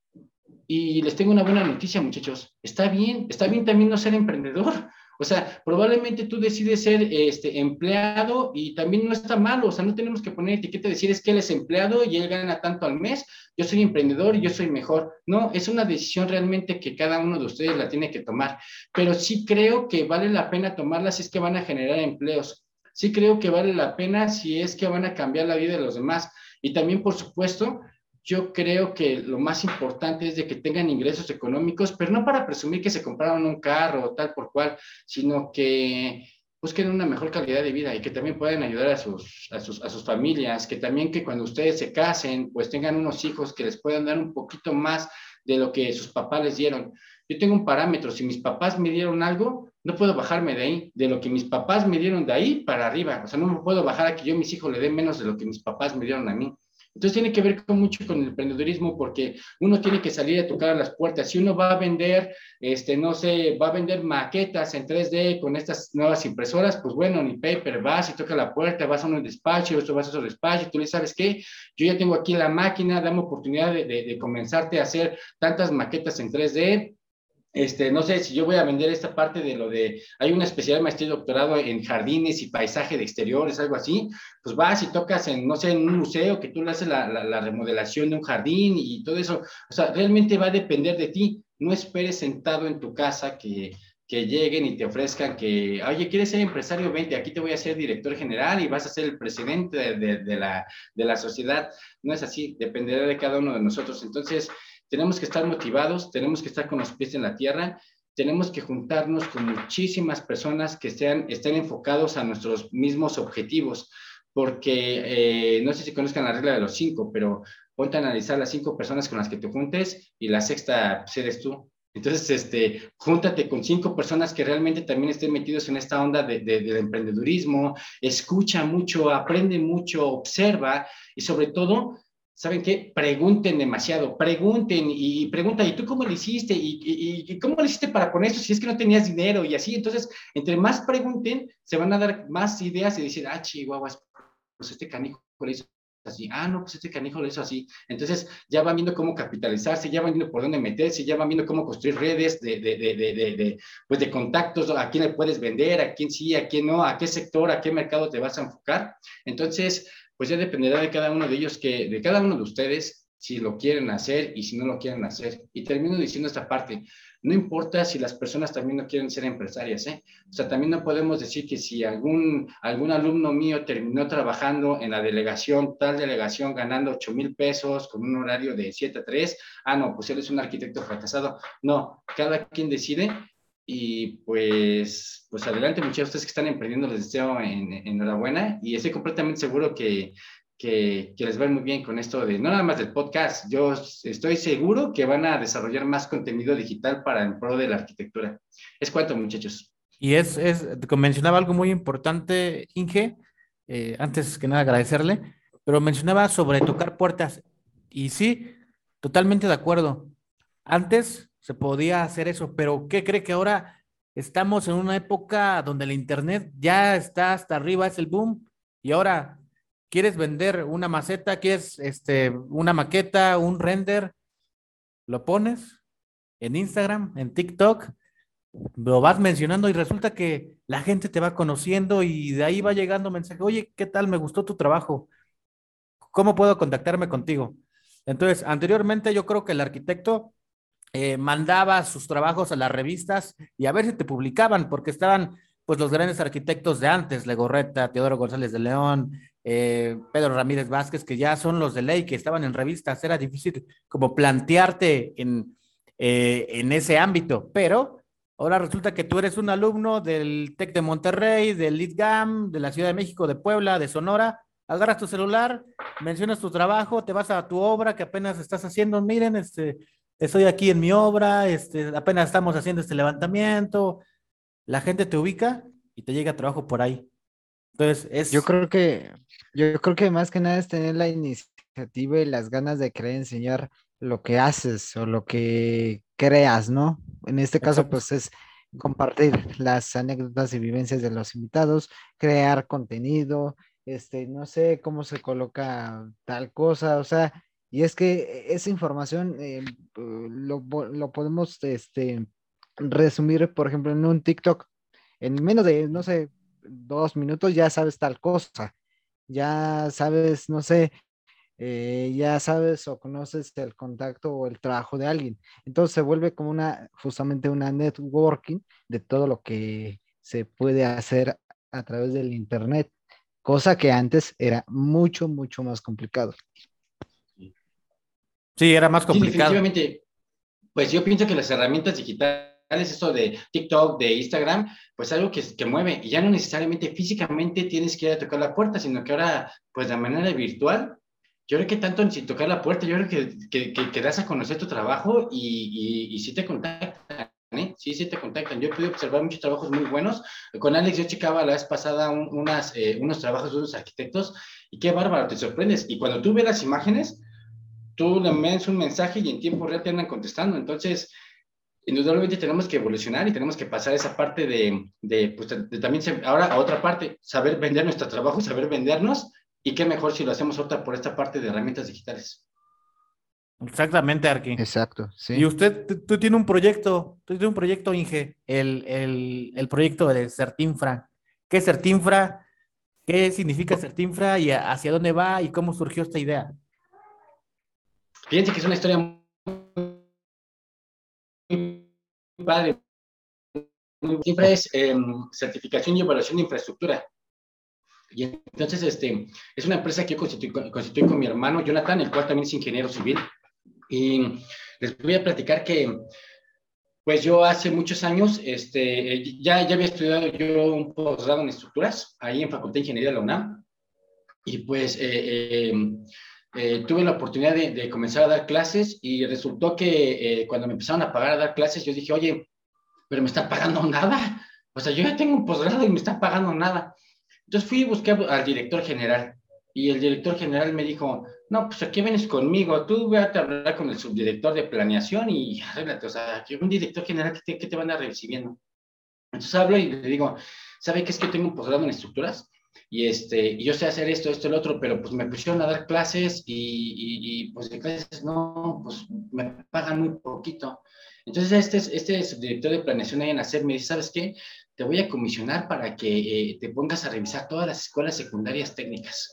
Y les tengo una buena noticia, muchachos. Está bien, está bien también no ser emprendedor. O sea, probablemente tú decides ser este, empleado y también no está malo. O sea, no tenemos que poner etiqueta y decir es que él es empleado y él gana tanto al mes. Yo soy emprendedor y yo soy mejor. No, es una decisión realmente que cada uno de ustedes la tiene que tomar. Pero sí creo que vale la pena tomarla si es que van a generar empleos. Sí creo que vale la pena si es que van a cambiar la vida de los demás. Y también, por supuesto, yo creo que lo más importante es de que tengan ingresos económicos, pero no para presumir que se compraron un carro o tal por cual, sino que busquen una mejor calidad de vida y que también puedan ayudar a sus, a sus, a sus familias, que también que cuando ustedes se casen, pues tengan unos hijos que les puedan dar un poquito más de lo que sus papás les dieron. Yo tengo un parámetro, si mis papás me dieron algo, no puedo bajarme de ahí, de lo que mis papás me dieron de ahí para arriba. O sea, no me puedo bajar a que yo a mis hijos le dé menos de lo que mis papás me dieron a mí. Entonces tiene que ver mucho con el emprendedurismo porque uno tiene que salir a tocar las puertas. Si uno va a vender, este, no sé, va a vender maquetas en 3D con estas nuevas impresoras, pues bueno, ni paper, vas y toca la puerta, vas a un despacho, esto vas a otro despacho, tú le sabes qué, yo ya tengo aquí la máquina, dame oportunidad de, de, de comenzarte a hacer tantas maquetas en 3D, este, no sé si yo voy a vender esta parte de lo de, hay una especial de maestría y doctorado en jardines y paisaje de exteriores, algo así, pues vas y tocas en, no sé, en un museo que tú le haces la, la, remodelación de un jardín y todo eso, o sea, realmente va a depender de ti, no esperes sentado en tu casa que, que lleguen y te ofrezcan que, oye, ¿quieres ser empresario? Vente, aquí te voy a ser director general y vas a ser el presidente de, de, de la, de la sociedad. No es así, dependerá de cada uno de nosotros. Entonces, tenemos que estar motivados, tenemos que estar con los pies en la tierra, tenemos que juntarnos con muchísimas personas que estén, estén enfocados a nuestros mismos objetivos, porque eh, no sé si conozcan la regla de los cinco, pero ponte a analizar las cinco personas con las que te juntes y la sexta pues, eres tú. Entonces, este, júntate con cinco personas que realmente también estén metidos en esta onda de, de, del emprendedurismo, escucha mucho, aprende mucho, observa y sobre todo ¿saben qué? Pregunten demasiado, pregunten y pregunta, ¿y tú cómo lo hiciste? ¿Y, y, cómo lo hiciste para poner eso si es que no tenías dinero? Y así, entonces, entre más pregunten, se van a dar más ideas y decir, ah, chihuahuas, pues este canijo lo hizo así, ah, no, pues este canijo lo hizo así. Entonces, ya van viendo cómo capitalizarse, ya van viendo por dónde meterse, ya van viendo cómo construir redes de, de, de, de, pues de contactos, a quién le puedes vender, a quién sí, a quién no, a qué sector, a qué mercado te vas a enfocar. Entonces, pues ya dependerá de cada uno de ellos, que, de cada uno de ustedes, si lo quieren hacer y si no lo quieren hacer. Y termino diciendo esta parte, no importa si las personas también no quieren ser empresarias, ¿eh? O sea, también no podemos decir que si algún, algún alumno mío terminó trabajando en la delegación, tal delegación, ganando 8 mil pesos con un horario de 7 a 3, ah, no, pues él es un arquitecto fracasado. No, cada quien decide y pues, pues adelante, muchachos, ustedes que están emprendiendo, les deseo en, enhorabuena y estoy completamente seguro que, que, que, les va muy bien con esto de, no nada más del podcast, yo estoy seguro que van a desarrollar más contenido digital para el pro de la arquitectura. Es cuanto, muchachos. Y es, es, mencionaba algo muy importante, Inge, eh, antes que nada agradecerle, pero mencionaba sobre tocar puertas. Y sí, totalmente de acuerdo. Antes se podía hacer eso, pero ¿qué cree que ahora estamos en una época donde el Internet ya está hasta arriba, es el boom? Y ahora, ¿quieres vender una maceta? ¿Quieres este, una maqueta, un render? Lo pones en Instagram, en TikTok, lo vas mencionando y resulta que la gente te va conociendo y de ahí va llegando mensaje, oye, ¿qué tal? Me gustó tu trabajo. ¿Cómo puedo contactarme contigo? Entonces, anteriormente yo creo que el arquitecto eh, mandaba sus trabajos a las revistas y a ver si te publicaban, porque estaban pues los grandes arquitectos de antes, Legorreta, Teodoro González de León, eh, Pedro Ramírez Vázquez, que ya son los de ley, que estaban en revistas, era difícil como plantearte en, eh, en ese ámbito, pero ahora resulta que tú eres un alumno del TEC de Monterrey, del LITGAM, de la Ciudad de México, de Puebla, de Sonora, agarras tu celular, mencionas tu trabajo, te vas a tu obra que apenas estás haciendo, miren, este, estoy aquí en mi obra, este, apenas estamos haciendo este levantamiento, la gente te ubica y te llega trabajo por ahí. Entonces, es... Yo creo que, yo creo que más que nada es tener la iniciativa y las ganas de querer enseñar lo que haces o lo que creas, ¿no? En este caso, pues es compartir las anécdotas y vivencias de los invitados, crear contenido, este, no sé cómo se coloca tal cosa, o sea, y es que esa información eh, lo, lo, podemos este, resumir, por ejemplo, en un TikTok. En menos de, no sé, dos minutos ya sabes tal cosa. Ya sabes, no sé, eh, ya sabes o conoces el contacto o el trabajo de alguien. Entonces se vuelve como una, justamente una networking de todo lo que se puede hacer a través del Internet, cosa que antes era mucho, mucho más complicado. Sí, era más complicado. definitivamente, pues yo pienso que las herramientas digitales eso de TikTok, de Instagram, pues algo que, que mueve y ya no necesariamente físicamente tienes que ir a tocar la puerta, sino que ahora, pues de manera virtual, yo creo que tanto sin tocar la puerta, yo creo que, que, que, das a conocer tu trabajo y, y, y sí te contactan, ¿eh? Sí, sí te contactan. Yo he podido observar muchos trabajos muy buenos. Con Alex yo checaba la vez pasada unas, eh, unos trabajos de unos arquitectos y qué bárbaro, te sorprendes. Y cuando tú ves las imágenes, tú le envías un mensaje y en tiempo real te andan contestando. Entonces, indudablemente tenemos que evolucionar y tenemos que pasar esa parte de, de, pues, de, también, ahora a otra parte, saber vender nuestro trabajo, saber vendernos y qué mejor si lo hacemos otra por esta parte de herramientas digitales. Exactamente, Arqui. Exacto, sí. Y usted, tú, tienes un proyecto, tú tienes un proyecto, Inge, el, el, el proyecto de Certinfra. ¿Qué es Certinfra? ¿Qué significa Certinfra y hacia dónde va y cómo surgió esta idea? Fíjense que es una historia padre. Siempre es em, certificación y evaluación de infraestructura. Y entonces, este, es una empresa que yo constituí, con mi hermano Jonathan, el cual también es ingeniero civil. Y les voy a platicar que, pues yo hace muchos años, este, ya, ya había estudiado yo un posgrado en estructuras, ahí en Facultad de Ingeniería de la UNAM. Y pues eh, em, eh, tuve la oportunidad de, comenzar a dar clases y resultó que eh, cuando me empezaron a pagar a dar clases, yo dije, oye, pero me están pagando nada. O sea, yo ya tengo un posgrado y me están pagando nada. Entonces fui y busqué al director general y el director general me dijo, no, pues aquí vienes conmigo, tú ve a hablar con el subdirector de planeación y arréglate, o sea, que un director general que te, que te van a recibiendo. Entonces hablo y le digo, ¿sabe qué es que tengo un posgrado en estructuras? Y, este, yo sé hacer esto, esto, el otro, pero pues me pusieron a dar clases y, y, pues de clases no, pues me pagan muy poquito. Entonces este, este director de planeación ahí en hacer me dice, ¿sabes qué? Te voy a comisionar para que eh, te pongas a revisar todas las escuelas secundarias técnicas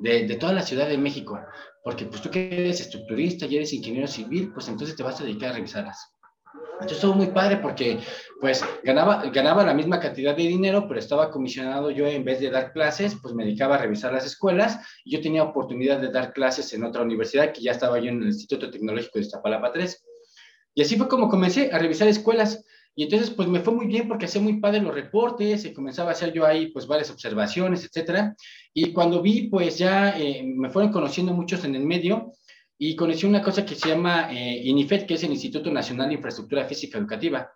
de, de, toda la Ciudad de México, porque pues tú que eres estructurista y eres ingeniero civil, pues entonces te vas a dedicar a revisarlas. Entonces estuvo muy padre porque pues ganaba, ganaba la misma cantidad de dinero, pero estaba comisionado yo en vez de dar clases, pues me dedicaba a revisar las escuelas y yo tenía oportunidad de dar clases en otra universidad que ya estaba yo en el Instituto Tecnológico de Iztapalapa 3. Y así fue como comencé a revisar escuelas. Y entonces, pues me fue muy bien porque hacía muy padre los reportes, y comenzaba a hacer yo ahí, pues varias observaciones, etcétera. Y cuando vi, pues ya eh, me fueron conociendo muchos en el medio, y conocí una cosa que se llama eh, INIFED, que es el Instituto Nacional de Infraestructura Física Educativa.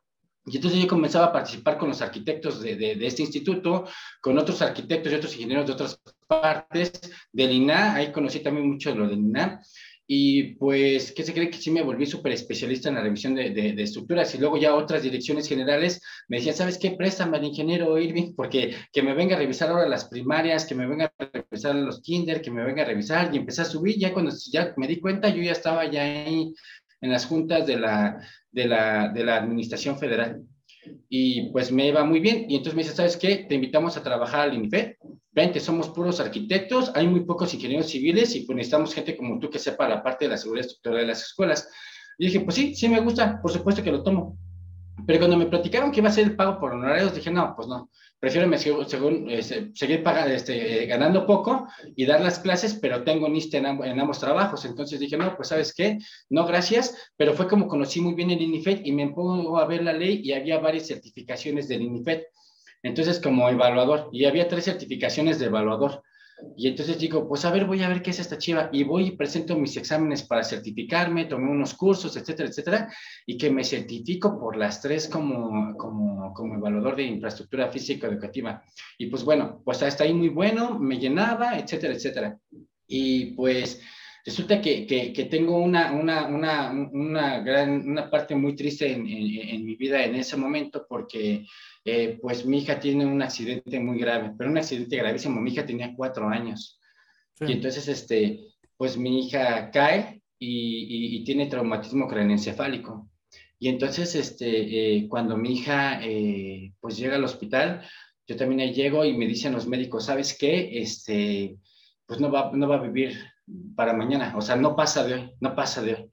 Y entonces yo comenzaba a participar con los arquitectos de, de, este instituto, con otros arquitectos y otros ingenieros de otras partes del INA, ahí conocí también mucho de lo del INA, y pues, ¿qué se cree que sí me volví súper especialista en la revisión de, de, estructuras? Y luego ya otras direcciones generales me decían, ¿sabes qué? Préstame al ingeniero Irving, porque que me venga a revisar ahora las primarias, que me venga a revisar los kinder, que me venga a revisar, y empecé a subir, ya cuando ya me di cuenta, yo ya estaba ya ahí en las juntas de la, de la, de la Administración Federal. Y pues me iba muy bien. Y entonces me dice, ¿sabes qué? Te invitamos a trabajar al INIFED. Ven que somos puros arquitectos, hay muy pocos ingenieros civiles y pues necesitamos gente como tú que sepa la parte de la seguridad estructural de las escuelas. Y dije, pues sí, sí me gusta, por supuesto que lo tomo. Pero cuando me platicaron que iba a ser el pago por honorarios, dije, no, pues no, prefiero según, este, seguir pagando, este, ganando poco y dar las clases, pero tengo NIST en, en, ambos trabajos. Entonces dije, no, pues sabes qué, no, gracias, pero fue como conocí muy bien el INIFED y me pongo a ver la ley y había varias certificaciones del INIFED. Entonces, como evaluador, y había tres certificaciones de evaluador. Y entonces digo, pues a ver, voy a ver qué es esta chiva. Y voy y presento mis exámenes para certificarme, tomé unos cursos, etcétera, etcétera, y que me certifico por las tres como, como, como evaluador de infraestructura física educativa. Y pues bueno, pues hasta ahí muy bueno, me llenaba, etcétera, etcétera. Y pues resulta que, que, que tengo una, una, una, una, gran, una parte muy triste en, en, en mi vida en ese momento porque eh, pues mi hija tiene un accidente muy grave, pero un accidente gravísimo. Mi hija tenía cuatro años. Y entonces, este, pues mi hija cae y, tiene traumatismo craneoencefálico. Y entonces, este, eh, cuando mi hija, eh, pues llega al hospital, yo también ahí llego y me dicen los médicos, ¿sabes qué? Este, pues no va, no va a vivir para mañana, o sea, no pasa de hoy, no pasa de hoy.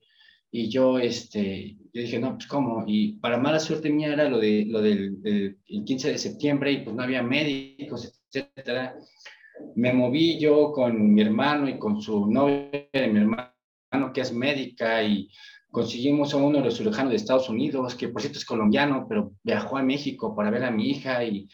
Y yo, este, yo dije, no, pues cómo. Y para mala suerte mía era lo, de, lo del, del el 15 de septiembre y pues no había médicos, etcétera. Me moví yo con mi hermano y con su novia de mi hermano, que es médica, y conseguimos a uno de los cirujanos de Estados Unidos, que por cierto es colombiano, pero viajó a México para ver a mi hija y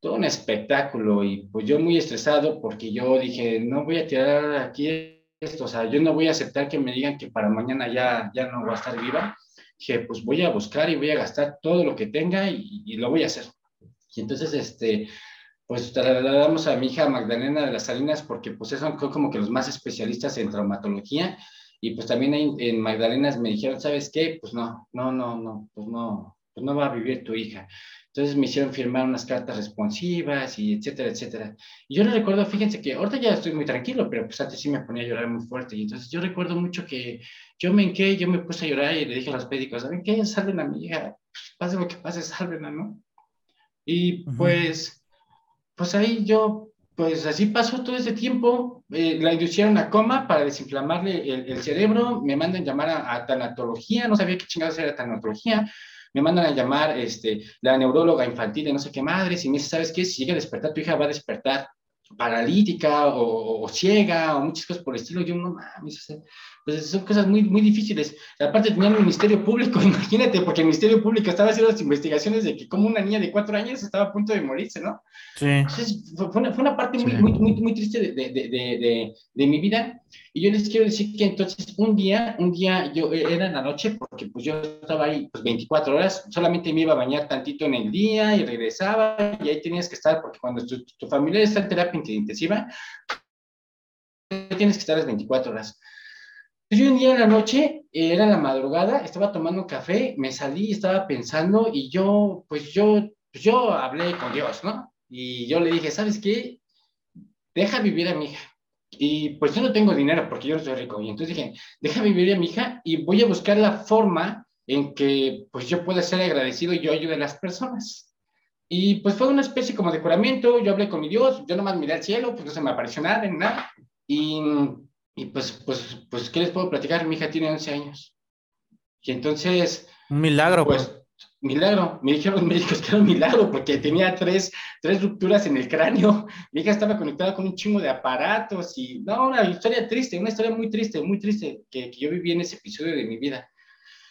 todo un espectáculo. Y pues yo muy estresado porque yo dije, no voy a tirar aquí esto, o sea, yo no voy a aceptar que me digan que para mañana ya, ya no va a estar viva. Dije, pues voy a buscar y voy a gastar todo lo que tenga y, lo voy a hacer. Y entonces, este, pues trasladamos a mi hija Magdalena de las Salinas porque pues son como que los más especialistas en traumatología y pues también en Magdalenas me dijeron, ¿sabes qué? Pues no, no, no, no, pues no, pues no va a vivir tu hija. Entonces me hicieron firmar unas cartas responsivas y etcétera, etcétera. Y yo le recuerdo, fíjense que ahorita ya estoy muy tranquilo, pero pues antes sí me ponía a llorar muy fuerte. Y entonces yo recuerdo mucho que yo me enqué, yo me puse a llorar y le dije a los médicos, ¿saben qué? Salven a mi hija, pase lo que pase, salvenla, ¿no? Y pues, pues ahí yo, pues así pasó todo ese tiempo. Eh, la inducieron a coma para desinflamarle el, cerebro, me mandan llamar a, a tanatología, no sabía qué chingados era tanatología me mandan a llamar este, la neuróloga infantil de no sé qué madres y me dice, ¿sabes qué? Si llega a despertar, tu hija va a despertar paralítica o, ciega o muchas cosas por el estilo. Yo no mames, pues son cosas muy, muy difíciles. Aparte tenía el Ministerio Público, imagínate, porque el Ministerio Público estaba haciendo las investigaciones de que como una niña de cuatro años estaba a punto de morirse, ¿no? Sí. Entonces, fue una, fue una parte muy, muy, muy, muy, triste de, de, de, de, mi vida. Y yo les quiero decir que entonces un día, un día yo eh, era en la noche, porque pues yo estaba ahí pues 24 horas, solamente me iba a bañar tantito en el día y regresaba y ahí tenías que estar, porque cuando tu, tu familia está en terapia intensiva, tienes que estar las 24 horas. Yo un día en la noche, era la madrugada, estaba tomando café, me salí, estaba pensando y yo, pues yo, pues yo hablé con Dios, ¿no? Y yo le dije, ¿sabes qué? Deja vivir a mi hija. Y pues yo no tengo dinero porque yo no soy rico. Y entonces dije, deja vivir a mi hija y voy a buscar la forma en que pues yo pueda ser agradecido y yo ayude a las personas. Y pues fue una especie como de juramento, yo hablé con mi Dios, yo nomás miré al cielo, pues no se me apareció nada, nada. Y y pues, pues, pues, ¿qué les puedo platicar? Mi hija tiene 11 años. Y entonces... Un milagro, pues. pues. Milagro. Me dijeron los médicos que era un milagro porque tenía tres, tres rupturas en el cráneo. Mi hija estaba conectada con un chingo de aparatos y... No, una historia triste, una historia muy triste, muy triste que, que yo viví en ese episodio de mi vida.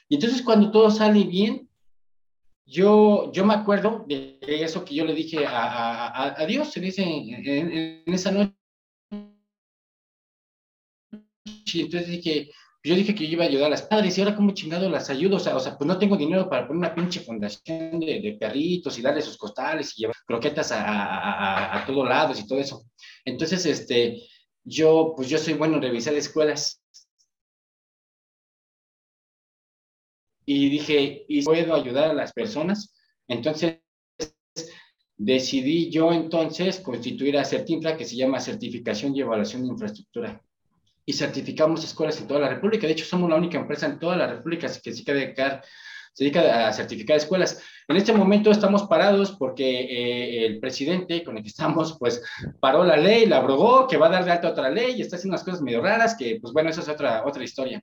Y entonces cuando todo sale bien, yo, yo me acuerdo de eso que yo le dije a, a, a Dios en, ese, en, en esa noche y entonces dije, yo dije que yo iba a ayudar a las padres y ahora cómo chingado las ayudo, o sea, o sea pues no tengo dinero para poner una pinche fundación de, de perritos y darle sus costales y llevar croquetas a, a, a, todos lados y todo eso. Entonces, este, yo, pues yo soy bueno en revisar escuelas. Y dije, ¿y puedo ayudar a las personas? Entonces, decidí yo entonces constituir a CERTINFRA, que se llama Certificación y Evaluación de Infraestructura y certificamos escuelas en toda la República. De hecho, somos la única empresa en toda la República que se dedica, se dedica a certificar escuelas. En este momento estamos parados porque eh, el presidente con el que estamos, pues, paró la ley, la abrogó, que va a dar de alta otra ley y está haciendo unas cosas medio raras que, pues, bueno, esa es otra, otra historia.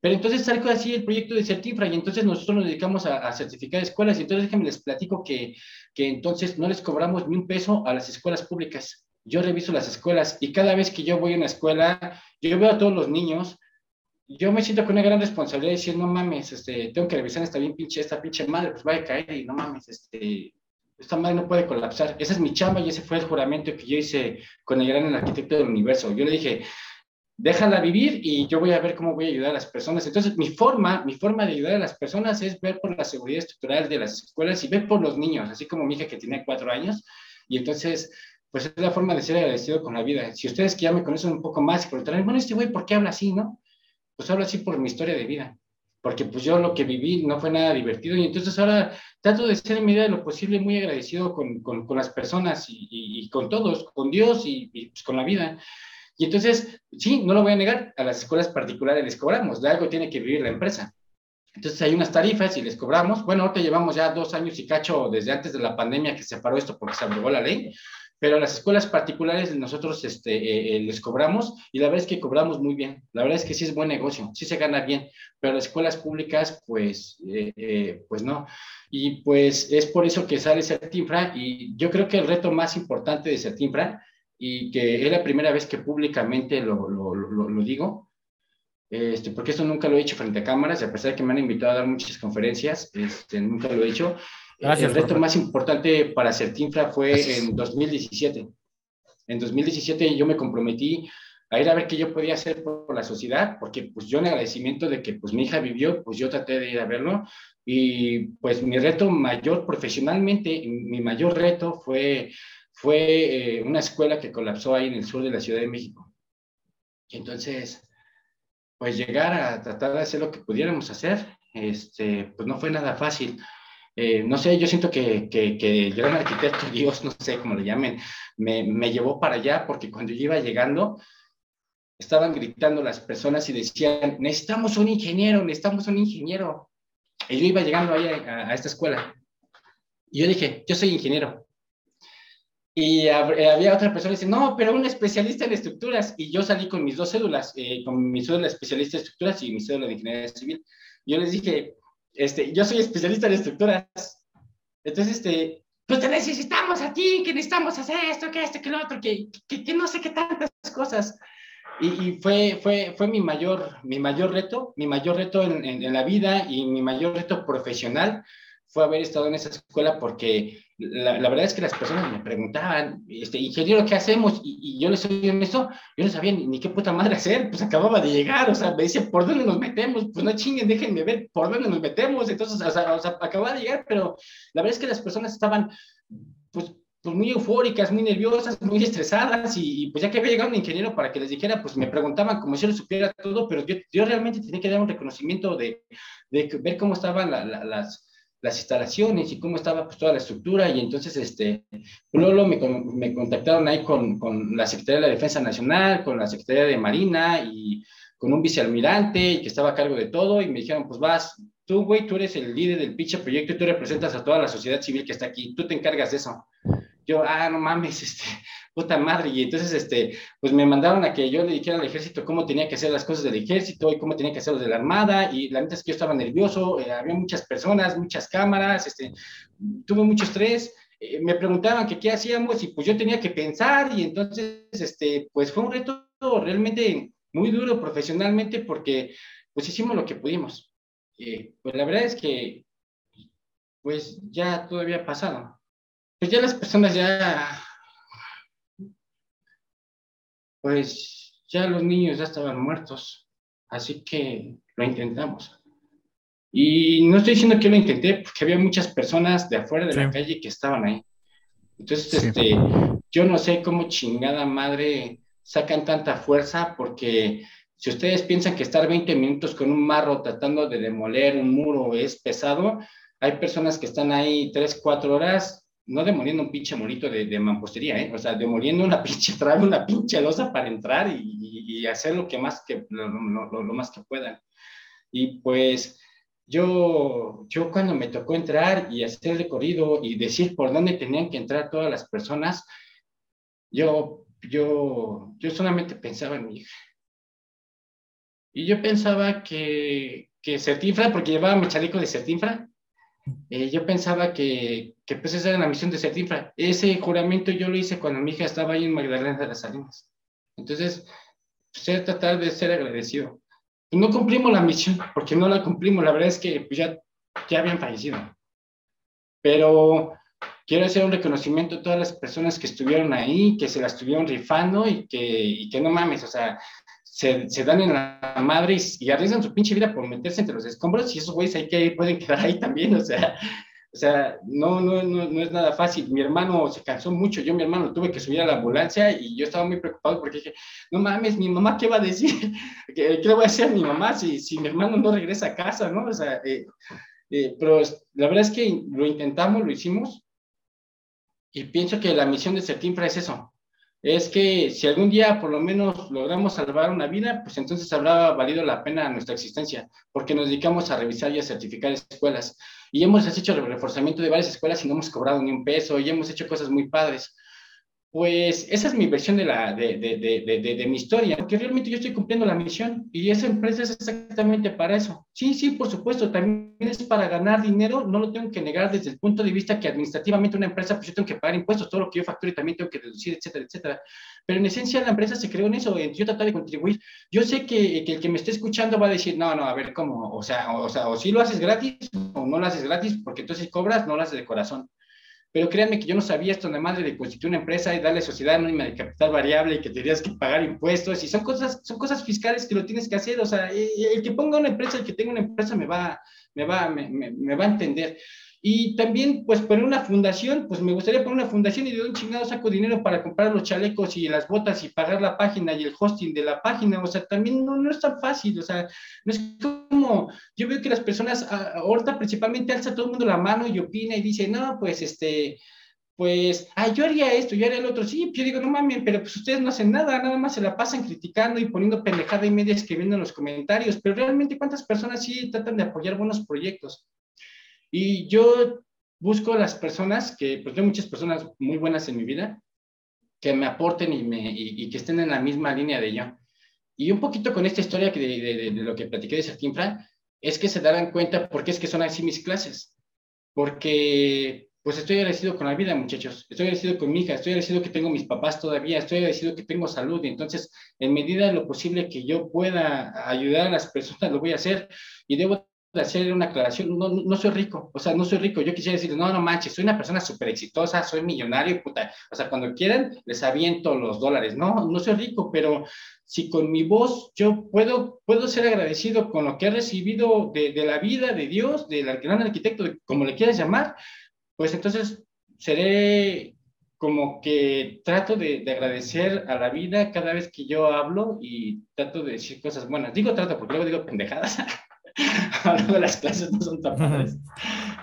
Pero entonces salió así el proyecto de Certifra y entonces nosotros nos dedicamos a, a, certificar escuelas y entonces déjenme les platico que, que entonces no les cobramos ni un peso a las escuelas públicas yo reviso las escuelas y cada vez que yo voy a una escuela, yo veo a todos los niños, yo me siento con una gran responsabilidad de decir, no mames, este, tengo que revisar esta bien pinche, esta pinche madre, pues va a caer y no mames, este, esta madre no puede colapsar. Esa es mi chamba y ese fue el juramento que yo hice con el gran arquitecto del universo. Yo le dije, déjala vivir y yo voy a ver cómo voy a ayudar a las personas. Entonces, mi forma, mi forma de ayudar a las personas es ver por la seguridad estructural de las escuelas y ver por los niños, así como mi hija que tiene cuatro años. Y entonces, pues es la forma de ser agradecido con la vida. Si ustedes que ya me conocen un poco más y por bueno, este güey, ¿por qué habla así, no? Pues habla así por mi historia de vida, porque pues yo lo que viví no fue nada divertido y entonces ahora trato de ser en medida de lo posible muy agradecido con, con, con las personas y, y, y, con todos, con Dios y, y pues, con la vida. Y entonces, sí, no lo voy a negar, a las escuelas particulares les cobramos, de algo tiene que vivir la empresa. Entonces hay unas tarifas y les cobramos. Bueno, ahorita llevamos ya dos años y cacho desde antes de la pandemia que se paró esto porque se abrogó la ley, pero a las escuelas particulares nosotros este, eh, eh, les cobramos y la verdad es que cobramos muy bien. La verdad es que sí es buen negocio, sí se gana bien, pero las escuelas públicas, pues, eh, pues no. Y pues es por eso que sale Certinfra y yo creo que el reto más importante de Certinfra y que es la primera vez que públicamente lo, lo, lo, lo digo, este, porque esto nunca lo he hecho frente a cámaras, a pesar de que me han invitado a dar muchas conferencias, este, nunca lo he hecho, Gracias, el reto más importante para Certinfra fue en 2017. En 2017 yo me comprometí a ir a ver qué yo podía hacer por la sociedad, porque pues yo en agradecimiento de que pues mi hija vivió, pues yo traté de ir a verlo y pues mi reto mayor profesionalmente, mi mayor reto fue, fue eh, una escuela que colapsó ahí en el sur de la Ciudad de México. Y entonces, pues llegar a tratar de hacer lo que pudiéramos hacer, este, pues no fue nada fácil. Eh, no sé, yo siento que, que, que, el gran arquitecto, Dios, no sé cómo le llamen, me, me, llevó para allá porque cuando yo iba llegando, estaban gritando las personas y decían, necesitamos un ingeniero, necesitamos un ingeniero. Y yo iba llegando ahí a, esta escuela. Y yo dije, yo soy ingeniero. Y había otra persona que dice, no, pero un especialista en estructuras. Y yo salí con mis dos cédulas, eh, con mi cédula especialista en estructuras y mi cédula de ingeniería civil. Yo les dije, este, yo soy especialista en estructuras. Entonces, este, pues te necesitamos a ti, que necesitamos hacer esto, que esto, que lo otro, que, que, que no sé qué tantas cosas. Y, y, fue, fue, fue mi, mayor, mi mayor reto, mi mayor reto en, en, en, la vida y mi mayor reto profesional fue haber estado en esa escuela porque la, verdad es que las personas me preguntaban, este, ingeniero, ¿qué hacemos? Y, y yo les soy honesto, yo no sabía ni, ni, qué puta madre hacer, pues acababa de llegar, o sea, me dice, ¿por dónde nos metemos? Pues no chinguen, déjenme ver por dónde nos metemos. Entonces, o sea, o sea acababa de llegar, pero la verdad es que las personas estaban, pues, pues muy eufóricas, muy nerviosas, muy estresadas, y, y, pues ya que había llegado un ingeniero para que les dijera, pues me preguntaban como si yo lo supiera todo, pero yo, yo realmente tenía que dar un reconocimiento de, de ver cómo estaban la, la, las las instalaciones y cómo estaba pues, toda la estructura. Y entonces este, luego me, me contactaron ahí con, con, la Secretaría de la Defensa Nacional, con la Secretaría de Marina y con un vicealmirante que estaba a cargo de todo. Y me dijeron pues vas, tú güey, tú eres el líder del pinche proyecto y tú representas a toda la sociedad civil que está aquí, tú te encargas de eso. Yo, ah, no mames, este, puta madre. Y entonces, este, pues me mandaron a que yo le dijera al ejército cómo tenía que hacer las cosas del ejército y cómo tenía que hacer los de la armada. Y la neta es que yo estaba nervioso, eh, había muchas personas, muchas cámaras, este, tuve mucho estrés. Eh, me preguntaban que qué hacíamos y pues yo tenía que pensar y entonces, este, pues fue un reto realmente muy duro profesionalmente porque pues hicimos lo que pudimos. Eh, pues la verdad es que pues ya todavía ha pasado. Pues ya las personas ya pues ya los niños ya estaban muertos. Así que lo intentamos. Y no estoy diciendo que lo intenté, porque había muchas personas de afuera de la calle que estaban ahí. Entonces, este, yo no sé cómo chingada madre sacan tanta fuerza, porque si ustedes piensan que estar 20 minutos con un marro tratando de demoler un muro es pesado, hay personas que están ahí 3, 4 horas, no demoliendo un pinche morito de, de mampostería, ¿eh? o sea, demoliendo una pinche trave, una pinche losa para entrar y, y, hacer lo que más que, lo, lo, lo más que puedan. Y pues, yo, yo cuando me tocó entrar y hacer el recorrido y decir por dónde tenían que entrar todas las personas, yo, yo, yo solamente pensaba en mi hija. Y yo pensaba que, que Certinfra, porque llevaba mi chaleco de Certinfra, eh, yo pensaba que, que pues esa era la misión de Certinfra. Ese juramento yo lo hice cuando mi hija estaba ahí en Magdalena de las Salinas. Entonces, pues, tratar de ser agradecido no cumplimos la misión, porque no la cumplimos, la verdad es que pues, ya, ya habían fallecido. Pero quiero hacer un reconocimiento a todas las personas que estuvieron ahí, que se la estuvieron rifando y que, y que no mames, o sea, se, se dan en la madre y, y, arriesgan su pinche vida por meterse entre los escombros y esos güeyes ahí que pueden quedar ahí también, o sea, o sea, no, no, no, no, es nada fácil. Mi hermano se cansó mucho. Yo, mi hermano, tuve que subir a la ambulancia y yo estaba muy preocupado porque dije, no mames, mi mamá, ¿qué va a decir? ¿Qué, le voy a hacer a mi mamá si, si mi hermano no regresa a casa, no? O sea, eh, eh, pero la verdad es que lo intentamos, lo hicimos y pienso que la misión de Certinfra es eso. Es que si algún día por lo menos logramos salvar una vida, pues entonces habrá valido la pena nuestra existencia, porque nos dedicamos a revisar y a certificar escuelas y hemos hecho el reforzamiento de varias escuelas y no hemos cobrado ni un peso y hemos hecho cosas muy padres. Pues esa es mi versión de, la, de, de, de, de, mi historia, porque realmente yo estoy cumpliendo la misión y esa empresa es exactamente para eso. Sí, sí, por supuesto, también es para ganar dinero, no lo tengo que negar desde el punto de vista que administrativamente una empresa, pues yo tengo que pagar impuestos, todo lo que yo facture también tengo que deducir, etcétera, etcétera. Pero en esencia la empresa se creó en eso, en yo tratar de contribuir. Yo sé que, el que me esté escuchando va a decir, no, no, a ver, ¿cómo? O sea, o sea, o si lo haces gratis o no lo haces gratis, porque entonces cobras, no lo haces de corazón. Pero créanme que yo no sabía esto nada más de constituir una empresa y darle sociedad anónima de capital variable y que tendrías que pagar impuestos y son cosas, son cosas fiscales que lo tienes que hacer. O sea, el que ponga una empresa, el que tenga una empresa me va, me va, me, me va a entender. Y también, pues, poner una fundación, pues me gustaría poner una fundación y de un chingado saco dinero para comprar los chalecos y las botas y pagar la página y el hosting de la página. O sea, también no, no es tan fácil. O sea, no es como, yo veo que las personas, ah, ahorita principalmente alza todo el mundo la mano y opina y dice, no, pues, este, pues, ah, yo haría esto, yo haría el otro. Sí, yo digo, no mames, pero pues ustedes no hacen nada, nada más se la pasan criticando y poniendo pendejada y media escribiendo en los comentarios. Pero realmente, ¿cuántas personas sí tratan de apoyar buenos proyectos? Y yo busco las personas que, pues tengo muchas personas muy buenas en mi vida, que me aporten y, me, y, que estén en la misma línea de yo. Y un poquito con esta historia que de, de, de lo que platiqué de Sertinfra, es que se darán cuenta por qué es que son así mis clases. Porque, pues estoy agradecido con la vida, muchachos. Estoy agradecido con mi hija, estoy agradecido que tengo mis papás todavía, estoy agradecido que tengo salud. Y entonces, en medida de lo posible que yo pueda ayudar a las personas, lo voy a hacer. Y debo de hacer una aclaración, no, no soy rico, o sea, no soy rico, yo quisiera decir, no, no manches, soy una persona súper exitosa, soy millonario, puta, o sea, cuando quieran les aviento los dólares, no, no soy rico, pero si con mi voz yo puedo, puedo ser agradecido con lo que he recibido de, de la vida, de Dios, del gran arquitecto, como le quieras llamar, pues entonces seré como que trato de, de, agradecer a la vida cada vez que yo hablo y trato de decir cosas buenas. Digo trato porque luego digo pendejadas. Luego las clases no son tan padres.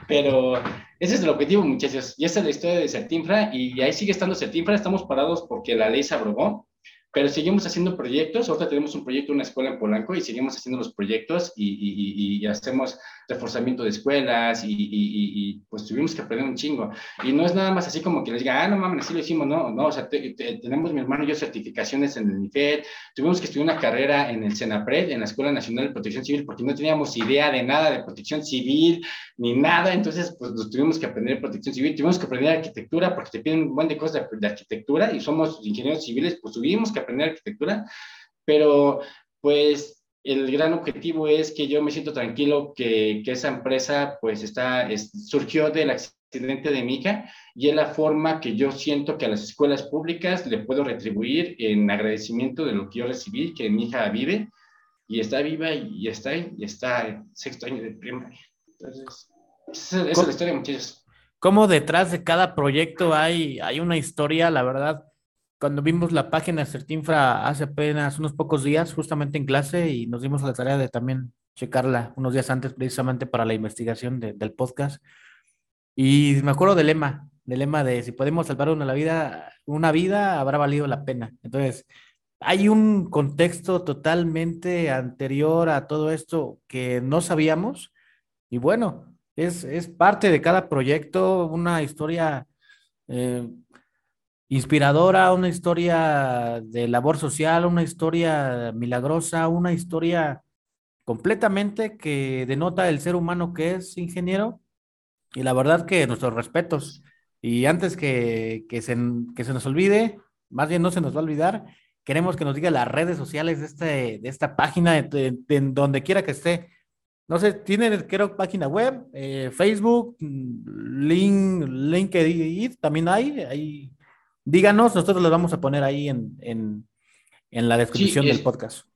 Pero ese es el objetivo, muchachos. Y esa es la historia de Certinfra. Y ahí sigue estando Certinfra. Estamos parados porque la ley se abrogó pero seguimos haciendo proyectos. Ahorita tenemos un proyecto, una escuela en Polanco, y seguimos haciendo los proyectos y, hacemos reforzamiento de escuelas y, pues tuvimos que aprender un chingo. Y no es nada más así como que les diga, ah, no mames, así lo hicimos, no, no, o sea, tenemos mi hermano y yo certificaciones en el NIFED, tuvimos que estudiar una carrera en el CENAPRED, en la Escuela Nacional de Protección Civil, porque no teníamos idea de nada de protección civil ni nada, entonces pues nos tuvimos que aprender protección civil, tuvimos que aprender arquitectura porque te piden un buen de cosas de, de arquitectura y somos ingenieros civiles, pues tuvimos que aprender arquitectura, pero pues el gran objetivo es que yo me siento tranquilo que, que esa empresa pues está, surgió del accidente de Mica y es la forma que yo siento que a las escuelas públicas le puedo retribuir en agradecimiento de lo que yo recibí, que mi hija vive. y está viva y está y está en sexto año de primaria. Entonces, esa, es la historia, muchachos. Cómo detrás de cada proyecto hay, hay una historia, la verdad. Cuando vimos la página de Certinfra hace apenas unos pocos días, justamente en clase, y nos dimos la tarea de también checarla unos días antes, precisamente para la investigación del podcast. Y me acuerdo del lema, del lema de si podemos salvar una vida, una vida habrá valido la pena. Entonces, hay un contexto totalmente anterior a todo esto que no sabíamos y bueno, es, es parte de cada proyecto, una historia eh, inspiradora, una historia de labor social, una historia milagrosa, una historia completamente que denota el ser humano que es ingeniero y la verdad que nuestros respetos. Y antes que, que, se, que se nos olvide, más bien no se nos va a olvidar, queremos que nos diga las redes sociales de, este, de esta página, de, donde quiera que esté. No sé, tiene, creo, página web, eh, Facebook, link, LinkedIn, también hay. Ahí. Díganos, nosotros los vamos a poner ahí en, en, en la descripción del podcast.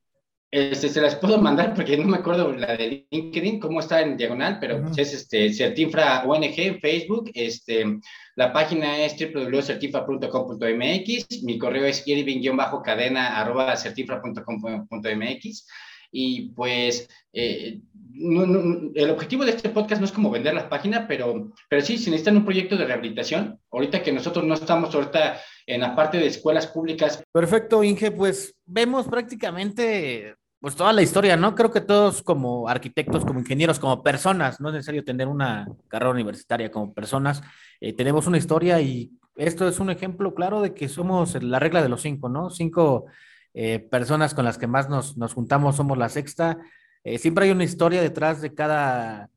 Este, se las puedo mandar porque no me acuerdo la de LinkedIn, cómo está en diagonal, pero pues es este, Certinfra ONG en Facebook. Este, la página es www.certinfra.com.mx. Mi correo es irving-cadena.certinfra.com.mx. Y pues eh, el objetivo de este podcast no es como vender la página, pero, pero sí, si necesitan un proyecto de rehabilitación, ahorita que nosotros no estamos ahorita en la parte de escuelas públicas. Perfecto, Inge, pues vemos prácticamente pues toda la historia, ¿no? Creo que todos como arquitectos, como ingenieros, como personas, no es necesario tener una carrera universitaria, como personas, eh, tenemos una historia y esto es un ejemplo claro de que somos la regla de los cinco, ¿no? Cinco eh, personas con las que más nos, nos juntamos somos la sexta. Eh, siempre hay una historia detrás de cada,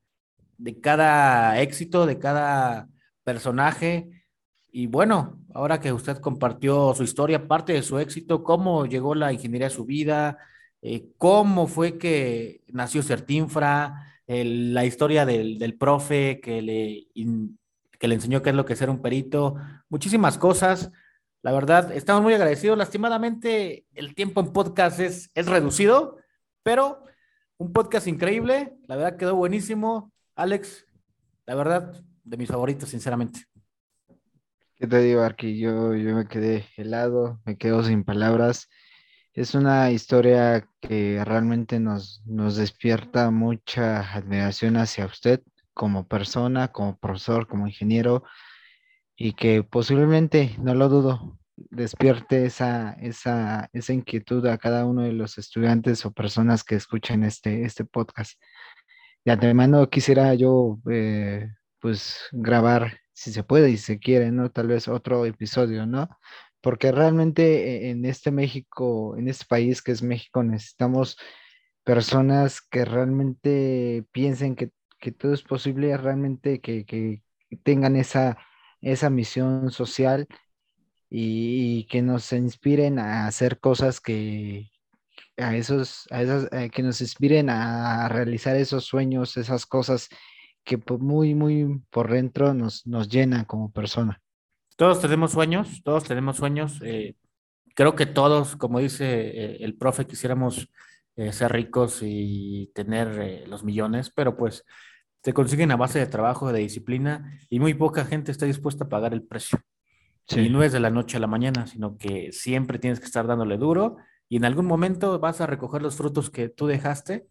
de cada éxito, de cada personaje. Y bueno, ahora que usted compartió su historia, parte de su éxito, cómo llegó la ingeniería a su vida, eh, cómo fue que nació Certinfra, la historia del, profe que le, que le enseñó qué es lo que ser un perito, muchísimas cosas. La verdad, estamos muy agradecidos. Lastimadamente, el tiempo en podcast es, es reducido, pero un podcast increíble. La verdad, quedó buenísimo. Alex, la verdad, de mis favoritos, sinceramente. ¿Qué te digo, Arqui? Yo, yo me quedé helado, me quedo sin palabras. Es una historia que realmente nos, nos despierta mucha admiración hacia usted como persona, como profesor, como ingeniero, y que posiblemente, no lo dudo, despierte esa, esa, esa inquietud a cada uno de los estudiantes o personas que escuchan este, este podcast. De antemano quisiera yo eh, pues grabar, si se puede y se quiere, ¿no? Tal vez otro episodio, ¿no? porque realmente en este México, en este país que es México, necesitamos personas que realmente piensen que, todo es posible, realmente que, tengan esa, esa misión social y, que nos inspiren a hacer cosas que a esos, a esas, eh, que nos inspiren a realizar esos sueños, esas cosas que muy, muy por dentro nos, nos llenan como persona. Todos tenemos sueños, todos tenemos sueños. Eh, creo que todos, como dice eh, el profe, quisiéramos ser ricos y tener los millones, pero pues se consiguen a base de trabajo, de disciplina, y muy poca gente está dispuesta a pagar el precio. Y no es de la noche a la mañana, sino que siempre tienes que estar dándole duro y en algún momento vas a recoger los frutos que tú dejaste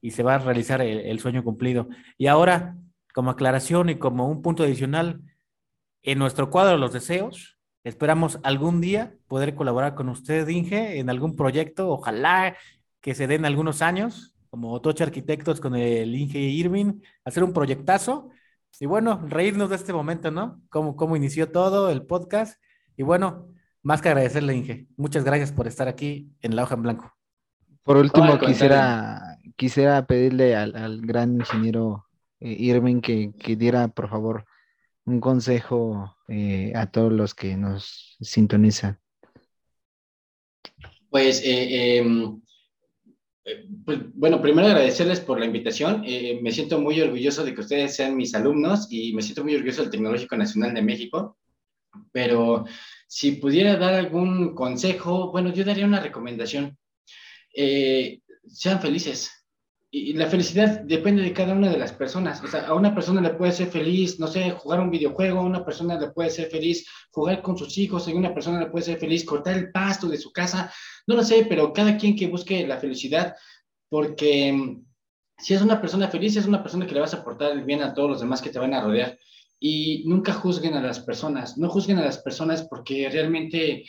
y se va a realizar el sueño cumplido. Y ahora, como aclaración y como un punto adicional, en nuestro cuadro de los deseos. Esperamos algún día poder colaborar con usted, Inge, en algún proyecto. Ojalá que se den algunos años, como Otoche Arquitectos con el Inge Irving, hacer un proyectazo. Y bueno, reírnos de este momento, ¿no? Cómo, cómo inició todo el podcast. Y bueno, más que agradecerle, Inge. Muchas gracias por estar aquí en La Hoja en Blanco. Por último, quisiera, quisiera pedirle al, gran ingeniero eh, Irving que, que diera, por favor, un consejo eh, a todos los que nos sintonizan? Pues, eh, em, eh, pues, bueno, primero agradecerles por la invitación. me siento muy orgulloso de que ustedes sean mis alumnos y me siento muy orgulloso del Tecnológico Nacional de México. Pero si pudiera dar algún consejo, bueno, yo daría una recomendación. sean felices. Y, la felicidad depende de cada una de las personas. O sea, a una persona le puede ser feliz, no sé, jugar un videojuego, a una persona le puede ser feliz jugar con sus hijos, a una persona le puede ser feliz cortar el pasto de su casa. No lo sé, pero cada quien que busque la felicidad, porque mm, si es una persona feliz, es una persona que le vas a aportar bien a todos los demás que te van a rodear. Y nunca juzguen a las personas, no juzguen a las personas porque realmente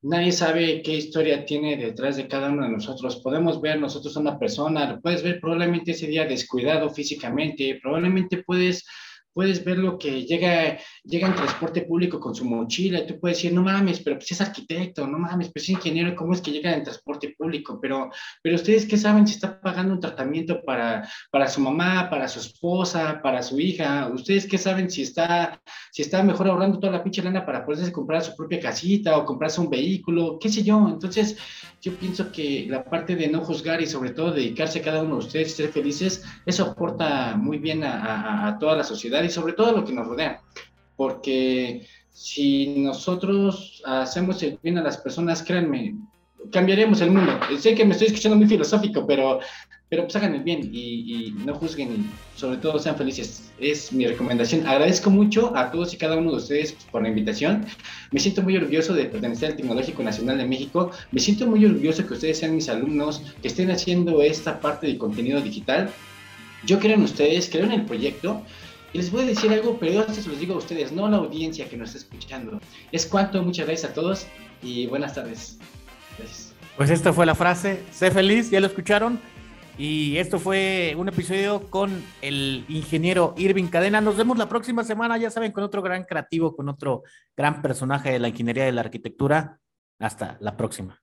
Nadie sabe qué historia tiene detrás de cada uno de nosotros. Podemos ver nosotros a una persona, lo puedes ver probablemente ese día descuidado físicamente, probablemente puedes puedes ver lo que llega, llega en transporte público con su mochila y tú puedes decir, no mames, pero pues es arquitecto, no mames, pues es ingeniero, ¿cómo es que llega en transporte público? Pero, pero ustedes qué saben si está pagando un tratamiento para, para su mamá, para su esposa, para su hija, ustedes qué saben si está, si está mejor ahorrando toda la pinche lana para poderse comprar su propia casita o comprarse un vehículo, qué sé yo. Entonces, yo pienso que la parte de no juzgar y sobre todo dedicarse a cada uno de ustedes, ser felices, eso aporta muy bien a, toda la sociedad y sobre todo lo que nos rodea. Porque si nosotros hacemos el bien a las personas, créanme, cambiaremos el mundo. Sé que me estoy escuchando muy filosófico, pero, pero pues hagan el bien y, y, no juzguen y sobre todo sean felices. Es mi recomendación. Agradezco mucho a todos y cada uno de ustedes por la invitación. Me siento muy orgulloso de pertenecer al Tecnológico Nacional de México. Me siento muy orgulloso que ustedes sean mis alumnos, que estén haciendo esta parte del contenido digital. Yo creo en ustedes, creo en el proyecto les voy a decir algo, pero yo se los digo a ustedes, no a la audiencia que nos está escuchando. Es cuanto, muchas gracias a todos y buenas tardes. Pues esta fue la frase, sé feliz, ya lo escucharon. Y esto fue un episodio con el ingeniero Irving Cadena. Nos vemos la próxima semana, ya saben, con otro gran creativo, con otro gran personaje de la ingeniería de la arquitectura. Hasta la próxima.